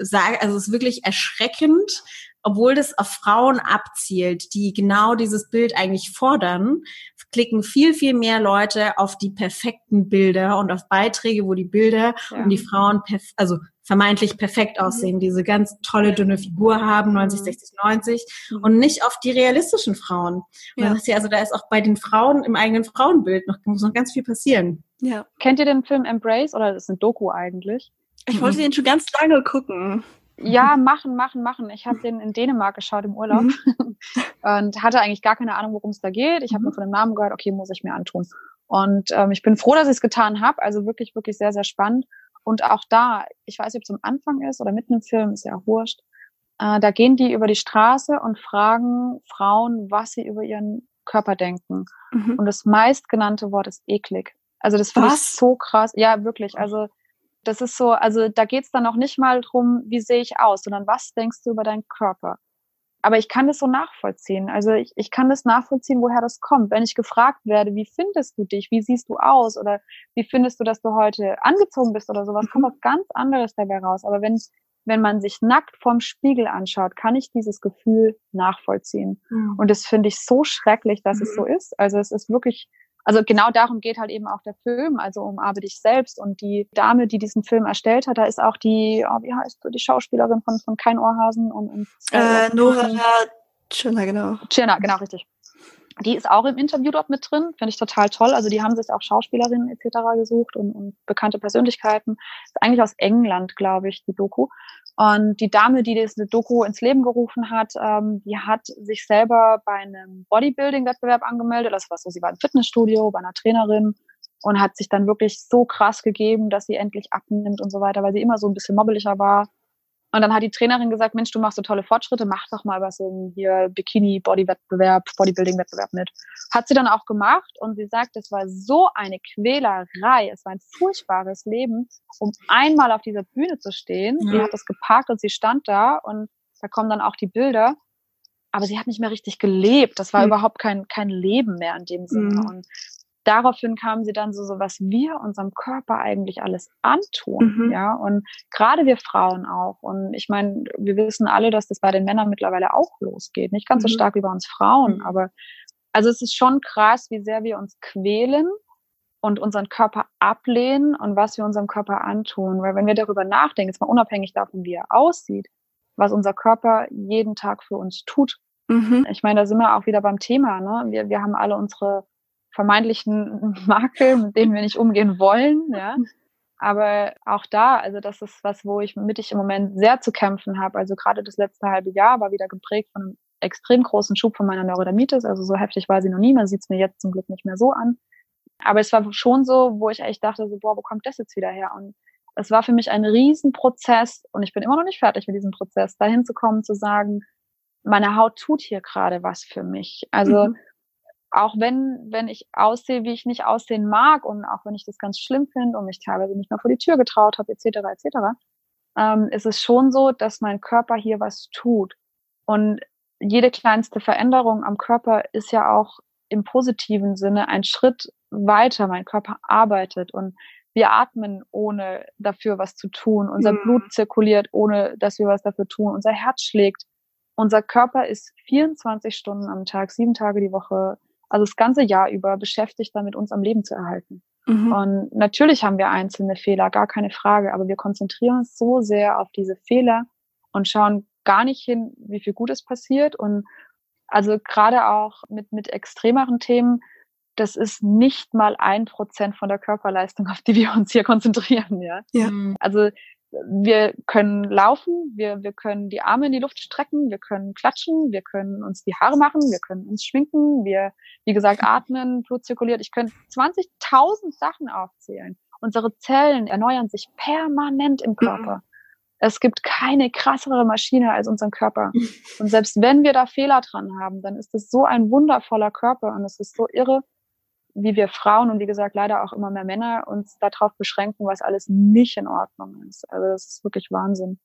sage, also es ist wirklich erschreckend, obwohl das auf Frauen abzielt, die genau dieses Bild eigentlich fordern, klicken viel, viel mehr Leute auf die perfekten Bilder und auf Beiträge, wo die Bilder ja. und die Frauen, also vermeintlich perfekt mhm. aussehen, diese ganz tolle, dünne Figur haben, 90, 60, 90 und nicht auf die realistischen Frauen. Und ja. also da ist auch bei den Frauen im eigenen Frauenbild noch, muss noch ganz viel passieren. Ja. Kennt ihr den Film Embrace oder das ist ein Doku eigentlich? Ich wollte den schon ganz lange gucken. Ja, machen, machen, machen. Ich habe den in Dänemark geschaut im Urlaub mhm. und hatte eigentlich gar keine Ahnung, worum es da geht. Ich habe mhm. nur von dem Namen gehört, okay, muss ich mir antun. Und ähm, ich bin froh, dass ich es getan habe. Also wirklich, wirklich sehr, sehr spannend. Und auch da, ich weiß nicht, ob es am Anfang ist oder mitten im Film, ist ja auch wurscht. Äh, da gehen die über die Straße und fragen Frauen, was sie über ihren Körper denken. Mhm. Und das meistgenannte Wort ist eklig. Also das finde ich so krass. Ja, wirklich. Also das ist so, also da geht's dann auch nicht mal drum, wie sehe ich aus, sondern was denkst du über deinen Körper? Aber ich kann das so nachvollziehen. Also ich, ich kann das nachvollziehen, woher das kommt. Wenn ich gefragt werde, wie findest du dich, wie siehst du aus oder wie findest du, dass du heute angezogen bist oder sowas, kommt was ganz anderes dabei raus. Aber wenn, wenn man sich nackt vorm Spiegel anschaut, kann ich dieses Gefühl nachvollziehen. Mhm. Und das finde ich so schrecklich, dass mhm. es so ist. Also es ist wirklich also genau darum geht halt eben auch der Film, also um Arbe dich selbst. Und die Dame, die diesen Film erstellt hat, da ist auch die, oh, wie heißt du, die Schauspielerin von, von Kein Ohrhasen und, und äh, Nora Tschirner, genau. Tschirner, genau, richtig. Die ist auch im Interview dort mit drin, finde ich total toll. Also die haben sich auch Schauspielerinnen etc. gesucht und, und bekannte Persönlichkeiten. Ist eigentlich aus England, glaube ich, die Doku. Und die Dame, die diese Doku ins Leben gerufen hat, ähm, die hat sich selber bei einem Bodybuilding-Wettbewerb angemeldet. Das war so, sie war im Fitnessstudio bei einer Trainerin und hat sich dann wirklich so krass gegeben, dass sie endlich abnimmt und so weiter, weil sie immer so ein bisschen mobbeliger war. Und dann hat die Trainerin gesagt, Mensch, du machst so tolle Fortschritte, mach doch mal was im hier Bikini-Body-Wettbewerb, Bodybuilding-Wettbewerb mit. Hat sie dann auch gemacht und sie sagt, es war so eine Quälerei, es war ein furchtbares Leben, um einmal auf dieser Bühne zu stehen. Ja. Sie hat das geparkt und sie stand da und da kommen dann auch die Bilder. Aber sie hat nicht mehr richtig gelebt. Das war mhm. überhaupt kein, kein Leben mehr in dem Sinne. Mhm. Und daraufhin kamen sie dann so, so was wir unserem Körper eigentlich alles antun, mhm. ja, und gerade wir Frauen auch. Und ich meine, wir wissen alle, dass das bei den Männern mittlerweile auch losgeht. Nicht ganz mhm. so stark wie bei uns Frauen, mhm. aber also es ist schon krass, wie sehr wir uns quälen und unseren Körper ablehnen und was wir unserem Körper antun. Weil wenn wir darüber nachdenken, jetzt mal unabhängig davon, wie er aussieht, was unser Körper jeden Tag für uns tut. Mhm. Ich meine, da sind wir auch wieder beim Thema. Ne? Wir, wir haben alle unsere vermeintlichen Makel, mit denen wir nicht umgehen wollen, ja. Aber auch da, also das ist was, wo ich mit ich im Moment sehr zu kämpfen habe. Also gerade das letzte halbe Jahr war wieder geprägt von einem extrem großen Schub von meiner Neurodermitis. Also so heftig war sie noch nie. Man sieht es mir jetzt zum Glück nicht mehr so an. Aber es war schon so, wo ich echt dachte, so, boah, wo kommt das jetzt wieder her? Und es war für mich ein Riesenprozess und ich bin immer noch nicht fertig mit diesem Prozess, dahin zu kommen, zu sagen, meine Haut tut hier gerade was für mich. Also mhm. Auch wenn, wenn ich aussehe, wie ich nicht aussehen mag und auch wenn ich das ganz schlimm finde und mich teilweise nicht mehr vor die Tür getraut habe, etc., etc., ähm, ist es schon so, dass mein Körper hier was tut. Und jede kleinste Veränderung am Körper ist ja auch im positiven Sinne ein Schritt weiter. Mein Körper arbeitet und wir atmen, ohne dafür was zu tun. Unser mhm. Blut zirkuliert, ohne dass wir was dafür tun. Unser Herz schlägt. Unser Körper ist 24 Stunden am Tag, sieben Tage die Woche, also das ganze Jahr über beschäftigt damit, uns am Leben zu erhalten. Mhm. Und natürlich haben wir einzelne Fehler, gar keine Frage, aber wir konzentrieren uns so sehr auf diese Fehler und schauen gar nicht hin, wie viel Gutes passiert. Und also gerade auch mit, mit extremeren Themen, das ist nicht mal ein Prozent von der Körperleistung, auf die wir uns hier konzentrieren, ja. ja. Also wir können laufen, wir, wir können die Arme in die Luft strecken, wir können klatschen, wir können uns die Haare machen, wir können uns schminken, wir, wie gesagt, atmen, Blut zirkuliert. Ich könnte 20.000 Sachen aufzählen. Unsere Zellen erneuern sich permanent im Körper. Es gibt keine krassere Maschine als unseren Körper. Und selbst wenn wir da Fehler dran haben, dann ist es so ein wundervoller Körper und es ist so irre, wie wir Frauen und wie gesagt leider auch immer mehr Männer uns darauf beschränken, was alles nicht in Ordnung ist. Also das ist wirklich Wahnsinn.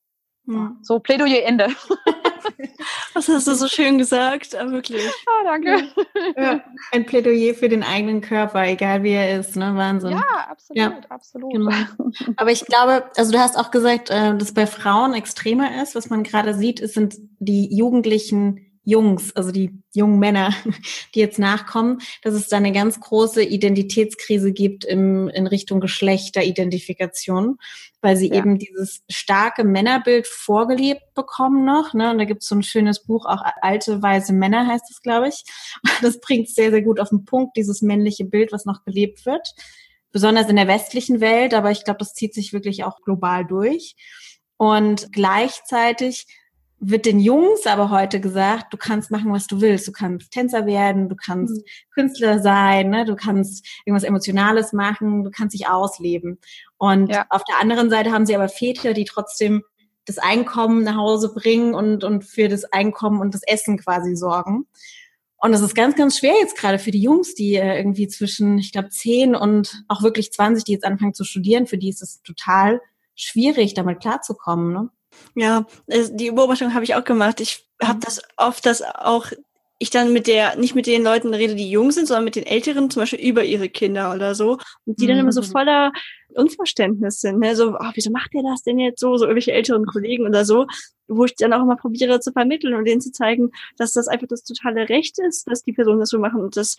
Ja. So, Plädoyer Ende. Was hast du so schön gesagt, aber wirklich. Ah, danke. Ja, ein Plädoyer für den eigenen Körper, egal wie er ist, ne? Wahnsinn. Ja, absolut, ja. absolut. Genau. Aber ich glaube, also du hast auch gesagt, äh, dass bei Frauen extremer ist. Was man gerade sieht, sind die jugendlichen Jungs, also die jungen Männer, die jetzt nachkommen, dass es da eine ganz große Identitätskrise gibt im, in Richtung Geschlechteridentifikation, weil sie ja. eben dieses starke Männerbild vorgelebt bekommen noch. Ne? Und da gibt es so ein schönes Buch, auch Alte weise Männer heißt es, glaube ich. Das bringt sehr, sehr gut auf den Punkt, dieses männliche Bild, was noch gelebt wird. Besonders in der westlichen Welt, aber ich glaube, das zieht sich wirklich auch global durch. Und gleichzeitig wird den Jungs aber heute gesagt, du kannst machen, was du willst. Du kannst Tänzer werden, du kannst mhm. Künstler sein, ne? du kannst irgendwas Emotionales machen, du kannst dich ausleben. Und ja. auf der anderen Seite haben sie aber Väter, die trotzdem das Einkommen nach Hause bringen und, und für das Einkommen und das Essen quasi sorgen. Und das ist ganz, ganz schwer jetzt gerade für die Jungs, die äh, irgendwie zwischen, ich glaube, 10 und auch wirklich 20, die jetzt anfangen zu studieren, für die ist es total schwierig, damit klarzukommen. Ne? Ja, die Beobachtung habe ich auch gemacht. Ich habe mhm. das oft, dass auch ich dann mit der, nicht mit den Leuten rede, die jung sind, sondern mit den Älteren, zum Beispiel über ihre Kinder oder so. Und die dann immer so mhm. voller Unverständnis sind. Ne? So, oh, wieso macht ihr das denn jetzt so? So irgendwelche älteren Kollegen oder so, wo ich dann auch immer probiere zu vermitteln und denen zu zeigen, dass das einfach das totale Recht ist, dass die Personen das so machen und das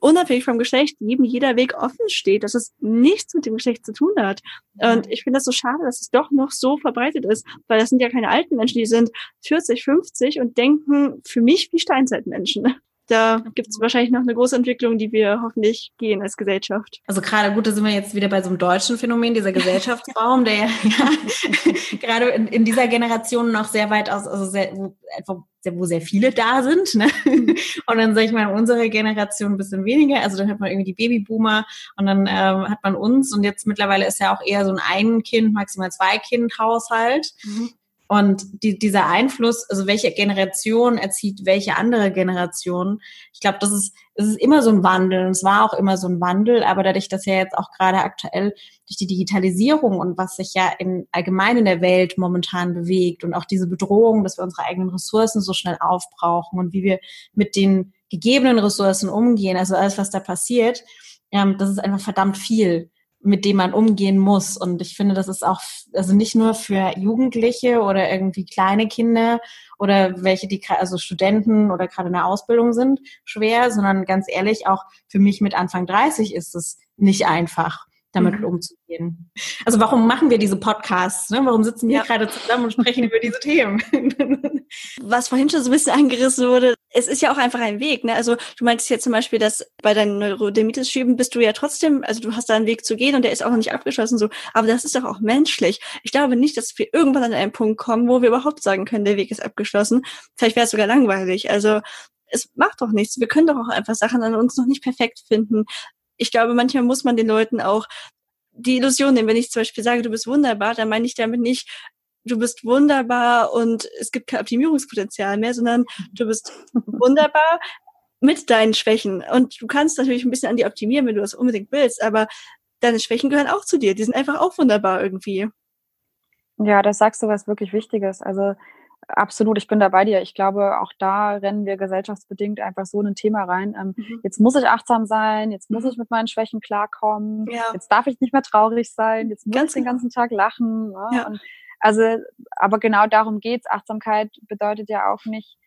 unabhängig vom Geschlecht jedem jeder Weg offen steht, dass es nichts mit dem Geschlecht zu tun hat. Und ich finde das so schade, dass es doch noch so verbreitet ist, weil das sind ja keine alten Menschen, die sind 40, 50 und denken für mich wie Steinzeitmenschen da gibt es wahrscheinlich noch eine große Entwicklung, die wir hoffentlich gehen als Gesellschaft. Also gerade gut, da sind wir jetzt wieder bei so einem deutschen Phänomen, dieser Gesellschaftsraum, der ja, gerade in, in, dieser Generation noch sehr weit aus, also sehr, wo, wo sehr viele da sind. Ne? Und dann sage ich mal, in unserer Generation ein bisschen weniger. Also dann hat man irgendwie die Babyboomer und dann ähm, hat man uns und jetzt mittlerweile ist ja auch eher so ein Ein-Kind, maximal Zwei-Kind-Haushalt. Mhm. Und die, dieser Einfluss, also welche Generation erzieht welche andere Generation, ich glaube, das ist, es ist immer so ein Wandel und es war auch immer so ein Wandel, aber dadurch, dass ja jetzt auch gerade aktuell durch die Digitalisierung und was sich ja in allgemein in der Welt momentan bewegt und auch diese Bedrohung, dass wir unsere eigenen Ressourcen so schnell aufbrauchen und wie wir mit den gegebenen Ressourcen umgehen, also alles, was da passiert, ähm, das ist einfach verdammt viel mit dem man umgehen muss. Und ich finde, das ist auch, also nicht nur für Jugendliche oder irgendwie kleine Kinder oder welche, die also Studenten oder gerade in der Ausbildung sind, schwer, sondern ganz ehrlich, auch für mich mit Anfang 30 ist es nicht einfach damit mhm. umzugehen. Also warum machen wir diese Podcasts? Ne? Warum sitzen wir ja. gerade zusammen und sprechen über diese Themen? Was vorhin schon so ein bisschen angerissen wurde, es ist ja auch einfach ein Weg. Ne? Also du meintest jetzt zum Beispiel, dass bei deinen Neurodermitis-Schüben bist du ja trotzdem, also du hast da einen Weg zu gehen und der ist auch noch nicht abgeschlossen so. Aber das ist doch auch menschlich. Ich glaube nicht, dass wir irgendwann an einen Punkt kommen, wo wir überhaupt sagen können, der Weg ist abgeschlossen. Vielleicht wäre es sogar langweilig. Also es macht doch nichts. Wir können doch auch einfach Sachen an uns noch nicht perfekt finden. Ich glaube, manchmal muss man den Leuten auch die Illusion nehmen. Wenn ich zum Beispiel sage, du bist wunderbar, dann meine ich damit nicht, du bist wunderbar und es gibt kein Optimierungspotenzial mehr, sondern du bist wunderbar mit deinen Schwächen. Und du kannst natürlich ein bisschen an die optimieren, wenn du das unbedingt willst, aber deine Schwächen gehören auch zu dir. Die sind einfach auch wunderbar irgendwie. Ja, das sagst du was wirklich Wichtiges. Also absolut, ich bin da bei dir. Ich glaube, auch da rennen wir gesellschaftsbedingt einfach so in ein Thema rein. Ähm, mhm. Jetzt muss ich achtsam sein, jetzt muss mhm. ich mit meinen Schwächen klarkommen, ja. jetzt darf ich nicht mehr traurig sein, jetzt muss Ganz ich den genau. ganzen Tag lachen. Ne? Ja. Also, aber genau darum geht's. Achtsamkeit bedeutet ja auch nicht,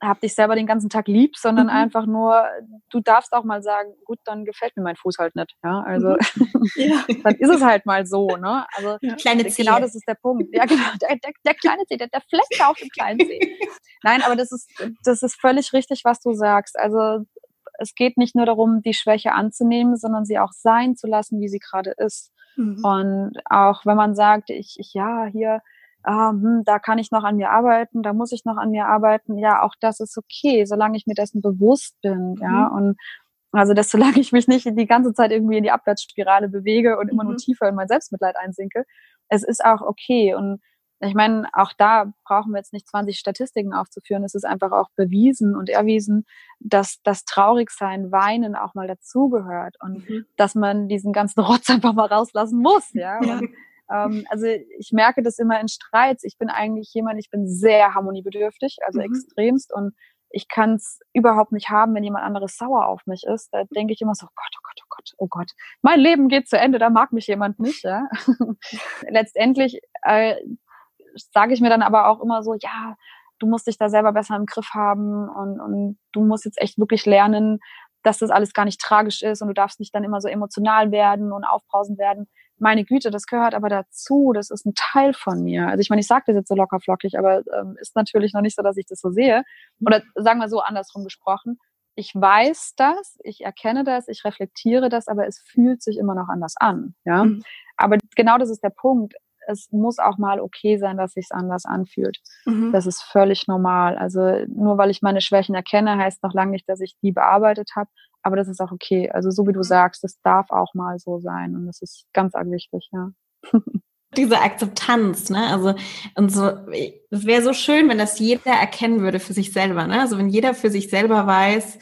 hab dich selber den ganzen Tag lieb, sondern mhm. einfach nur, du darfst auch mal sagen, gut, dann gefällt mir mein Fuß halt nicht. Ja, also mhm. ja. dann ist es halt mal so, ne? Also ja. kleine Zehe. genau das ist der Punkt. Ja, genau, der, der, der kleine Zeh, der, der fleckt auf dem kleinen Zeh. Nein, aber das ist, das ist völlig richtig, was du sagst. Also es geht nicht nur darum, die Schwäche anzunehmen, sondern sie auch sein zu lassen, wie sie gerade ist. Mhm. Und auch wenn man sagt, ich, ich ja, hier, ah, hm, da kann ich noch an mir arbeiten, da muss ich noch an mir arbeiten, ja, auch das ist okay, solange ich mir dessen bewusst bin, mhm. ja, und also, dass solange ich mich nicht die ganze Zeit irgendwie in die Abwärtsspirale bewege und immer nur mhm. tiefer in mein Selbstmitleid einsinke, es ist auch okay und ich meine, auch da brauchen wir jetzt nicht 20 Statistiken aufzuführen. Es ist einfach auch bewiesen und erwiesen, dass das Traurigsein, Weinen auch mal dazugehört und mhm. dass man diesen ganzen Rotz einfach mal rauslassen muss. Ja. ja. Und, ähm, also ich merke das immer in Streits. Ich bin eigentlich jemand, ich bin sehr harmoniebedürftig, also mhm. extremst und ich kann es überhaupt nicht haben, wenn jemand anderes sauer auf mich ist. Da denke ich immer so, oh Gott, oh Gott, oh Gott, oh Gott, mein Leben geht zu Ende, da mag mich jemand nicht. Ja? Letztendlich äh, sage ich mir dann aber auch immer so, ja, du musst dich da selber besser im Griff haben und, und du musst jetzt echt wirklich lernen, dass das alles gar nicht tragisch ist und du darfst nicht dann immer so emotional werden und aufbrausend werden. Meine Güte, das gehört aber dazu, das ist ein Teil von mir. Also ich meine, ich sage das jetzt so locker flockig, aber ähm, ist natürlich noch nicht so, dass ich das so sehe. Oder sagen wir so andersrum gesprochen. Ich weiß das, ich erkenne das, ich reflektiere das, aber es fühlt sich immer noch anders an. Ja, mhm. aber genau das ist der Punkt es muss auch mal okay sein, dass sich anders anfühlt. Mhm. Das ist völlig normal. Also nur weil ich meine Schwächen erkenne, heißt noch lange nicht, dass ich die bearbeitet habe. Aber das ist auch okay. Also so wie du sagst, das darf auch mal so sein. Und das ist ganz arg wichtig, ja. Diese Akzeptanz, ne? Also, und so, es wäre so schön, wenn das jeder erkennen würde für sich selber, ne? Also wenn jeder für sich selber weiß,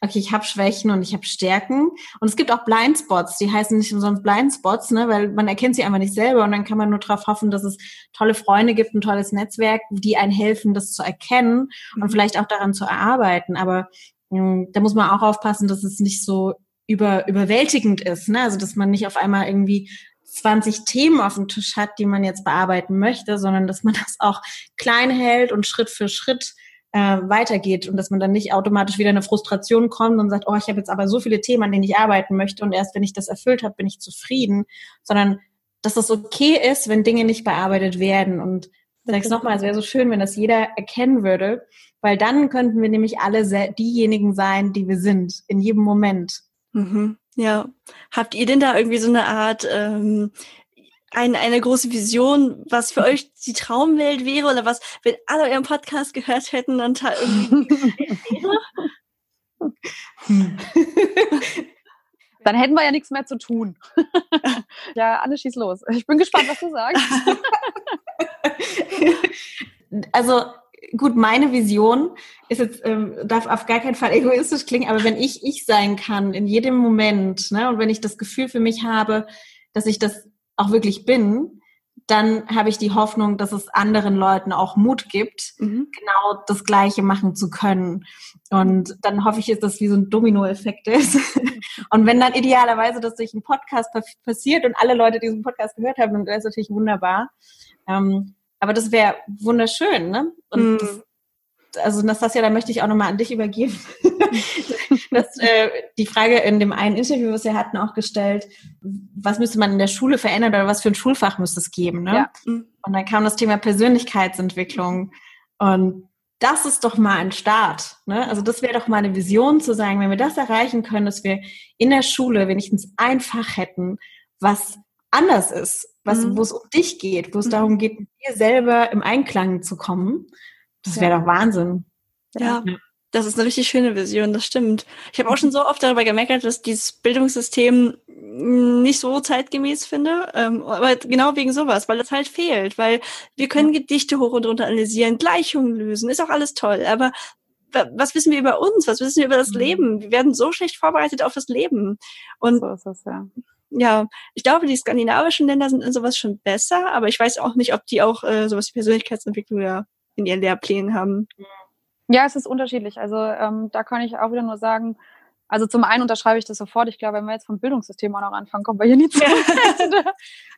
okay, ich habe Schwächen und ich habe Stärken. Und es gibt auch Blindspots, die heißen nicht umsonst Blindspots, ne, weil man erkennt sie einfach nicht selber und dann kann man nur darauf hoffen, dass es tolle Freunde gibt, ein tolles Netzwerk, die einen helfen, das zu erkennen und mhm. vielleicht auch daran zu erarbeiten. Aber mh, hm, da muss man auch aufpassen, dass es nicht so über, überwältigend ist, ne? Also dass man nicht auf einmal irgendwie 20 Themen auf dem Tisch hat, die man jetzt bearbeiten möchte, sondern dass man das auch klein hält und Schritt für Schritt äh, weitergeht und dass man dann nicht automatisch wieder in eine Frustration kommt und sagt, oh, ich habe jetzt aber so viele Themen, an denen ich arbeiten möchte und erst wenn ich das erfüllt habe, bin ich zufrieden, sondern dass es okay ist, wenn Dinge nicht bearbeitet werden. Und sag ich nochmal, es wäre so schön, wenn das jeder erkennen würde, weil dann könnten wir nämlich alle diejenigen sein, die wir sind, in jedem Moment. Mhm. Ja. Habt ihr denn da irgendwie so eine Art ähm, ein, eine große Vision, was für euch die Traumwelt wäre oder was, wenn alle euren Podcast gehört hätten, dann? Dann hätten wir ja nichts mehr zu tun. ja, Anne, schieß los. Ich bin gespannt, was du sagst. also gut, meine Vision ist jetzt, ähm, darf auf gar keinen Fall egoistisch klingen, aber wenn ich ich sein kann in jedem Moment, ne, und wenn ich das Gefühl für mich habe, dass ich das auch wirklich bin, dann habe ich die Hoffnung, dass es anderen Leuten auch Mut gibt, mhm. genau das Gleiche machen zu können. Und dann hoffe ich, dass das wie so ein Dominoeffekt ist. Und wenn dann idealerweise das durch einen Podcast passiert und alle Leute diesen Podcast gehört haben, dann wäre es natürlich wunderbar. Ähm, aber das wäre wunderschön, ne? Und mhm. das, also Nastasia, da möchte ich auch nochmal an dich übergeben. das, äh, die Frage in dem einen Interview, was wir hatten, auch gestellt, was müsste man in der Schule verändern oder was für ein Schulfach müsste es geben? Ne? Ja. Und dann kam das Thema Persönlichkeitsentwicklung. Und das ist doch mal ein Start. Ne? Also das wäre doch mal eine Vision zu sagen, wenn wir das erreichen können, dass wir in der Schule wenigstens ein Fach hätten, was anders ist, was, mhm. wo es um dich geht, wo es mhm. darum geht, mit dir selber im Einklang zu kommen. Das wäre ja. doch Wahnsinn. Ja. ja. Das ist eine richtig schöne Vision, das stimmt. Ich habe auch schon so oft darüber gemerkt, dass dieses Bildungssystem nicht so zeitgemäß finde, ähm, aber genau wegen sowas, weil das halt fehlt, weil wir können. Gedichte hoch und runter analysieren, Gleichungen lösen, ist auch alles toll, aber was wissen wir über uns? Was wissen wir über das mhm. Leben? Wir werden so schlecht vorbereitet auf das Leben. Und so ist das, ja. Ja, ich glaube, die skandinavischen Länder sind in sowas schon besser, aber ich weiß auch nicht, ob die auch äh, sowas wie Persönlichkeitsentwicklung ja in ihren Lehrplänen haben. Ja, es ist unterschiedlich. Also ähm, da kann ich auch wieder nur sagen, also zum einen unterschreibe ich das sofort. Ich glaube, wenn wir jetzt vom Bildungssystem auch noch anfangen, kommen wir hier nie zu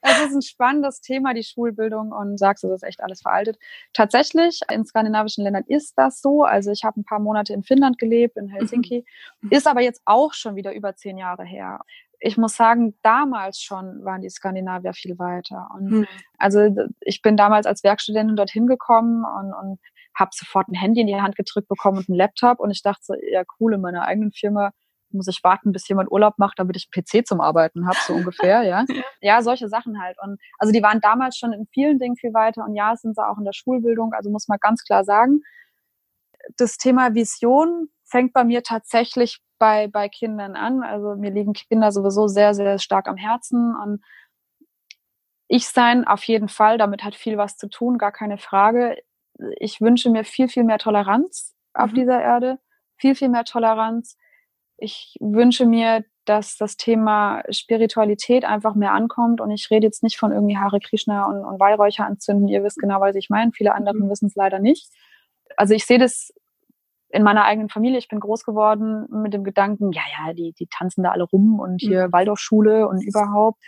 es ist ein spannendes Thema, die Schulbildung, und sagst du, das ist echt alles veraltet. Tatsächlich, in skandinavischen Ländern ist das so. Also ich habe ein paar Monate in Finnland gelebt, in Helsinki, mhm. ist aber jetzt auch schon wieder über zehn Jahre her. Ich muss sagen, damals schon waren die Skandinavier viel weiter. Und mhm. also ich bin damals als Werkstudentin dorthin gekommen und, und habe sofort ein Handy in die Hand gedrückt bekommen und einen Laptop und ich dachte so, ja cool, in meiner eigenen Firma muss ich warten, bis jemand Urlaub macht, damit ich einen PC zum Arbeiten habe, so ungefähr, ja. Ja, solche Sachen halt. Und also die waren damals schon in vielen Dingen viel weiter und ja, sind sie auch in der Schulbildung, also muss man ganz klar sagen. Das Thema Vision fängt bei mir tatsächlich bei, bei Kindern an. Also mir liegen Kinder sowieso sehr, sehr stark am Herzen und ich sein auf jeden Fall, damit hat viel was zu tun, gar keine Frage ich wünsche mir viel, viel mehr Toleranz auf mhm. dieser Erde, viel, viel mehr Toleranz. Ich wünsche mir, dass das Thema Spiritualität einfach mehr ankommt. Und ich rede jetzt nicht von irgendwie Hare Krishna und, und Weihräucher anzünden. Ihr wisst genau, was ich meine. Viele andere mhm. wissen es leider nicht. Also ich sehe das in meiner eigenen Familie. Ich bin groß geworden mit dem Gedanken, ja, ja, die, die tanzen da alle rum und hier mhm. Waldorfschule und überhaupt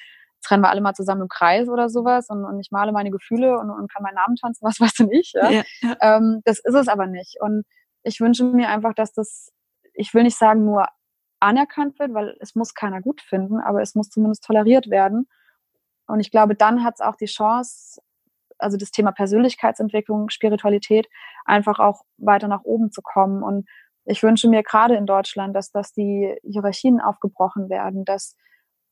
jetzt rennen wir alle mal zusammen im Kreis oder sowas und, und ich male meine Gefühle und, und kann meinen Namen tanzen, was weißt du nicht. Ja? ja, ja. Ähm, das ist es aber nicht. Und ich wünsche mir einfach, dass das, ich will nicht sagen nur anerkannt wird, weil es muss keiner gut finden, aber es muss zumindest toleriert werden. Und ich glaube, dann hat es auch die Chance, also das Thema Persönlichkeitsentwicklung, Spiritualität, einfach auch weiter nach oben zu kommen. Und ich wünsche mir gerade in Deutschland, dass, dass die Hierarchien aufgebrochen werden, dass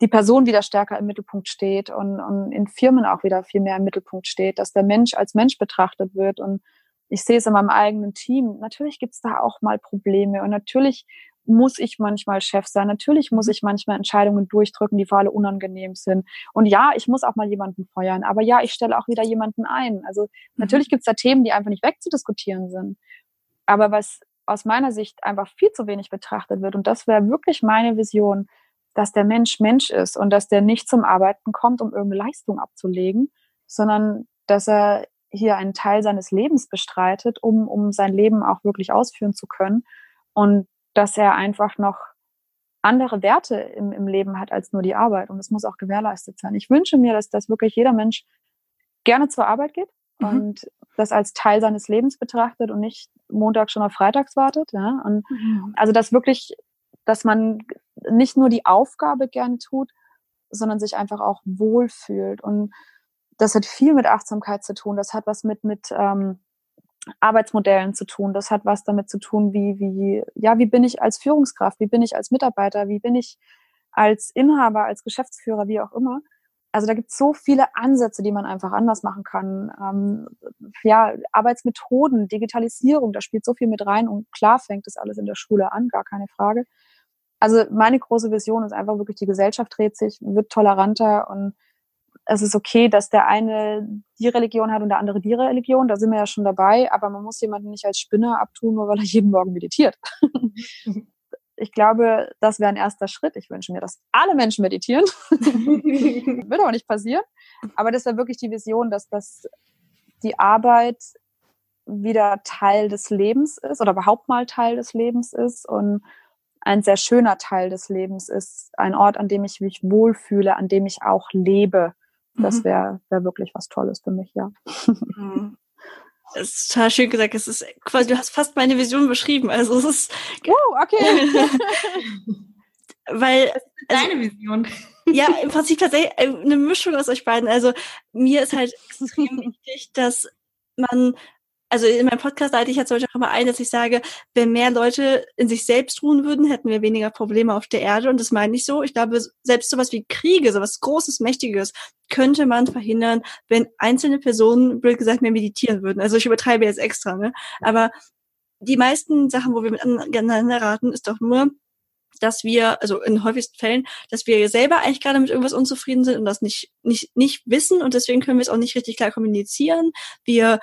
die Person wieder stärker im Mittelpunkt steht und, und in Firmen auch wieder viel mehr im Mittelpunkt steht, dass der Mensch als Mensch betrachtet wird. Und ich sehe es in meinem eigenen Team. Natürlich gibt es da auch mal Probleme und natürlich muss ich manchmal Chef sein. Natürlich muss mhm. ich manchmal Entscheidungen durchdrücken, die für alle unangenehm sind. Und ja, ich muss auch mal jemanden feuern. Aber ja, ich stelle auch wieder jemanden ein. Also mhm. natürlich gibt es da Themen, die einfach nicht wegzudiskutieren sind. Aber was aus meiner Sicht einfach viel zu wenig betrachtet wird, und das wäre wirklich meine Vision, dass der Mensch Mensch ist und dass der nicht zum Arbeiten kommt, um irgendeine Leistung abzulegen, sondern dass er hier einen Teil seines Lebens bestreitet, um, um sein Leben auch wirklich ausführen zu können und dass er einfach noch andere Werte im, im Leben hat als nur die Arbeit und das muss auch gewährleistet sein. Ich wünsche mir, dass, dass wirklich jeder Mensch gerne zur Arbeit geht mhm. und das als Teil seines Lebens betrachtet und nicht Montag schon auf Freitags wartet. Ja? Und mhm. also dass wirklich, dass man nicht nur die Aufgabe gern tut, sondern sich einfach auch wohlfühlt. Und das hat viel mit Achtsamkeit zu tun. Das hat was mit, mit ähm, Arbeitsmodellen zu tun. Das hat was damit zu tun, wie, wie, ja, wie bin ich als Führungskraft, wie bin ich als Mitarbeiter, wie bin ich als Inhaber, als Geschäftsführer, wie auch immer. Also da gibt es so viele Ansätze, die man einfach anders machen kann. Ähm, ja, Arbeitsmethoden, Digitalisierung, da spielt so viel mit rein und klar fängt das alles in der Schule an, gar keine Frage also meine große Vision ist einfach wirklich, die Gesellschaft dreht sich, wird toleranter und es ist okay, dass der eine die Religion hat und der andere die Religion. Da sind wir ja schon dabei, aber man muss jemanden nicht als Spinner abtun, nur weil er jeden Morgen meditiert. ich glaube, das wäre ein erster Schritt. Ich wünsche mir, dass alle Menschen meditieren. Wird aber nicht passieren. Aber das wäre wirklich die Vision, dass das die Arbeit wieder Teil des Lebens ist oder überhaupt mal Teil des Lebens ist und ein sehr schöner Teil des Lebens ist, ein Ort, an dem ich mich wohlfühle, an dem ich auch lebe. Das wäre mhm. wär wirklich was Tolles für mich, ja. Mhm. Das ist total schön gesagt. Es ist quasi, du hast fast meine Vision beschrieben. Also es ist. Oh, okay. Weil. Also, deine Vision. Ja, im Prinzip tatsächlich äh, eine Mischung aus euch beiden. Also mir ist halt extrem wichtig, dass man also in meinem Podcast leite ich ja zum Beispiel auch immer ein, dass ich sage, wenn mehr Leute in sich selbst ruhen würden, hätten wir weniger Probleme auf der Erde. Und das meine ich so. Ich glaube, selbst sowas wie Kriege, sowas Großes, Mächtiges, könnte man verhindern, wenn einzelne Personen, blöd gesagt, mehr meditieren würden. Also ich übertreibe jetzt extra, ne? Aber die meisten Sachen, wo wir miteinander raten, ist doch nur, dass wir, also in häufigsten Fällen, dass wir selber eigentlich gerade mit irgendwas unzufrieden sind und das nicht, nicht, nicht wissen und deswegen können wir es auch nicht richtig klar kommunizieren. Wir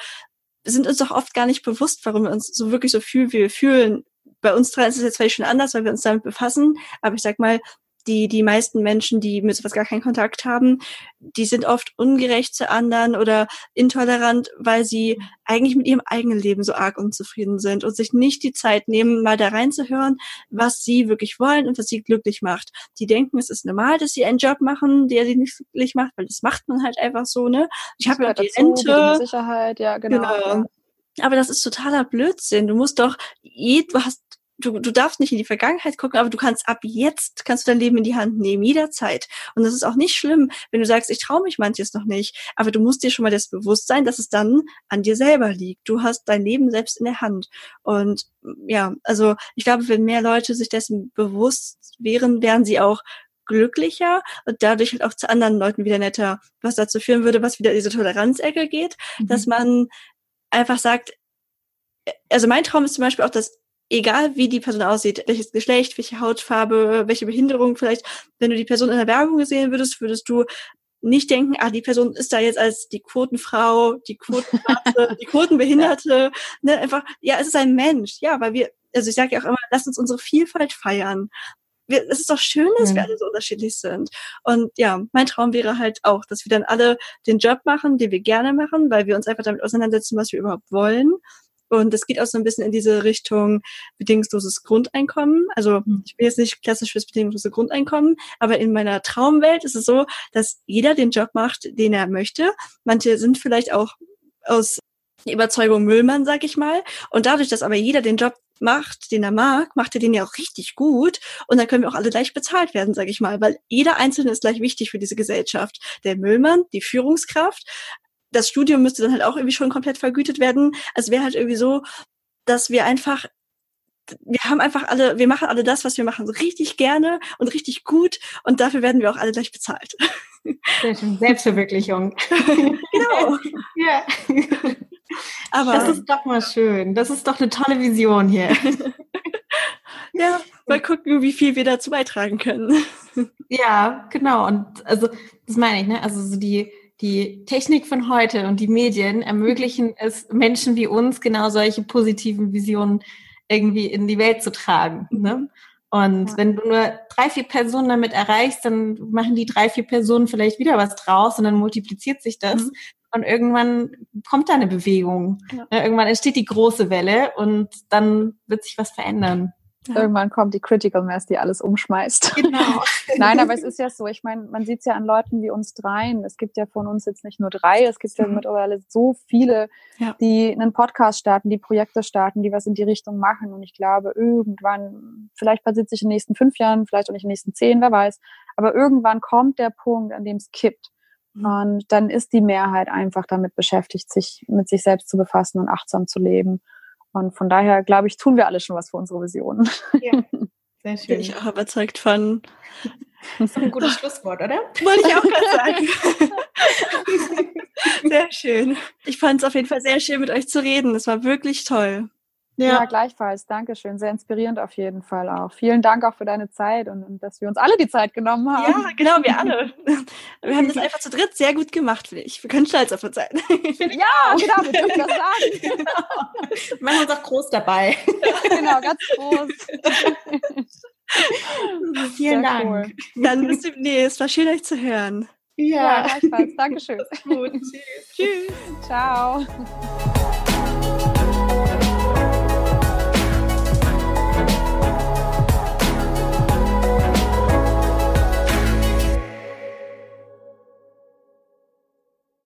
sind uns doch oft gar nicht bewusst, warum wir uns so wirklich so fühlen, wie wir fühlen. Bei uns drei ist es jetzt vielleicht schon anders, weil wir uns damit befassen. Aber ich sag mal, die, die meisten Menschen, die mit sowas gar keinen Kontakt haben, die sind oft ungerecht zu anderen oder intolerant, weil sie eigentlich mit ihrem eigenen Leben so arg unzufrieden sind und sich nicht die Zeit nehmen, mal da reinzuhören, was sie wirklich wollen und was sie glücklich macht. Die denken, es ist normal, dass sie einen Job machen, der sie nicht glücklich macht, weil das macht man halt einfach so, ne? Ich habe ja die dazu, Rente. Sicherheit, ja, genau. genau. Aber das ist totaler Blödsinn. Du musst doch, du hast du, du darfst nicht in die Vergangenheit gucken, aber du kannst ab jetzt, kannst du dein Leben in die Hand nehmen, jederzeit. Und das ist auch nicht schlimm, wenn du sagst, ich traue mich manches noch nicht. Aber du musst dir schon mal das Bewusstsein, dass es dann an dir selber liegt. Du hast dein Leben selbst in der Hand. Und ja, also ich glaube, wenn mehr Leute sich dessen bewusst wären, wären sie auch glücklicher und dadurch halt auch zu anderen Leuten wieder netter, was dazu führen würde, was wieder in diese Toleranzecke geht, mhm. dass man einfach sagt, also mein Traum ist zum Beispiel auch, dass egal wie die Person aussieht, welches Geschlecht, welche Hautfarbe, welche Behinderung vielleicht, wenn du die Person in der Werbung gesehen würdest, würdest du nicht denken, ah, die Person ist da jetzt als die Quotenfrau, die Quotenfrau, die Quotenbehinderte, ne, einfach, ja, es ist ein Mensch, ja, weil wir, also ich sage ja auch immer, lass uns unsere Vielfalt feiern. Wir, es ist doch schön, dass mhm. wir alle so unterschiedlich sind. Und ja, mein Traum wäre halt auch, dass wir dann alle den Job machen, den wir gerne machen, weil wir uns einfach damit auseinandersetzen, was wir überhaupt wollen und es geht auch so ein bisschen in diese Richtung bedingungsloses Grundeinkommen. Also mhm. ich bin jetzt nicht klassisch fürs bedingungslose Grundeinkommen, aber in meiner Traumwelt ist es so, dass jeder den Job macht, den er möchte. Manche sind vielleicht auch aus Überzeugung Müllmann, sag ich mal. Und dadurch, dass aber jeder den Job macht, den er mag, macht er den ja auch richtig gut. Und dann können wir auch alle gleich bezahlt werden, sag ich mal, weil jeder Einzelne ist gleich wichtig für diese Gesellschaft. Der Müllmann, die Führungskraft, das Studium müsste dann halt auch irgendwie schon komplett vergütet werden. Also wäre halt irgendwie so, dass wir einfach wir haben einfach alle, wir machen alle das, was wir machen, so richtig gerne und richtig gut und dafür werden wir auch alle gleich bezahlt. Selbstverwirklichung. genau. ja. Aber das ist doch mal schön. Das ist doch eine tolle Vision hier. ja, mal gucken, wie viel wir dazu beitragen können. ja, genau. Und also das meine ich, ne? Also so die die Technik von heute und die Medien ermöglichen es Menschen wie uns, genau solche positiven Visionen irgendwie in die Welt zu tragen. Ne? Und ja. wenn du nur drei, vier Personen damit erreichst, dann machen die drei, vier Personen vielleicht wieder was draus und dann multipliziert sich das. Mhm. Und irgendwann kommt da eine Bewegung. Ja. Ne? Irgendwann entsteht die große Welle und dann wird sich was verändern. Ja. Irgendwann kommt die Critical Mass, die alles umschmeißt. Genau. Nein, aber es ist ja so, ich meine, man sieht es ja an Leuten wie uns dreien. Es gibt ja von uns jetzt nicht nur drei, es gibt ja mhm. mittlerweile so viele, ja. die einen Podcast starten, die Projekte starten, die was in die Richtung machen. Und ich glaube, irgendwann, vielleicht passiert sich in den nächsten fünf Jahren, vielleicht auch nicht in den nächsten zehn, wer weiß. Aber irgendwann kommt der Punkt, an dem es kippt. Mhm. Und dann ist die Mehrheit einfach damit beschäftigt, sich mit sich selbst zu befassen und achtsam zu leben. Und von daher, glaube ich, tun wir alle schon was für unsere Vision. Ja, sehr schön. Bin ich auch überzeugt von. Das ist ein gutes Schlusswort, oder? Wollte ich auch gerade sagen. sehr schön. Ich fand es auf jeden Fall sehr schön, mit euch zu reden. Es war wirklich toll. Ja. ja, gleichfalls. Dankeschön. Sehr inspirierend auf jeden Fall auch. Vielen Dank auch für deine Zeit und, und, dass wir uns alle die Zeit genommen haben. Ja, genau, wir alle. Wir haben das einfach zu dritt sehr gut gemacht, finde ich. Wir können stolz auf uns sein. Ja, genau, wir dürfen das sagen. Genau. Wir machen uns auch groß dabei. genau, ganz groß. Vielen sehr Dank. Cool. Dann bis demnächst. War schön, euch zu hören. Ja, ja gleichfalls. Dankeschön. Gut. Tschüss. Tschüss. Ciao.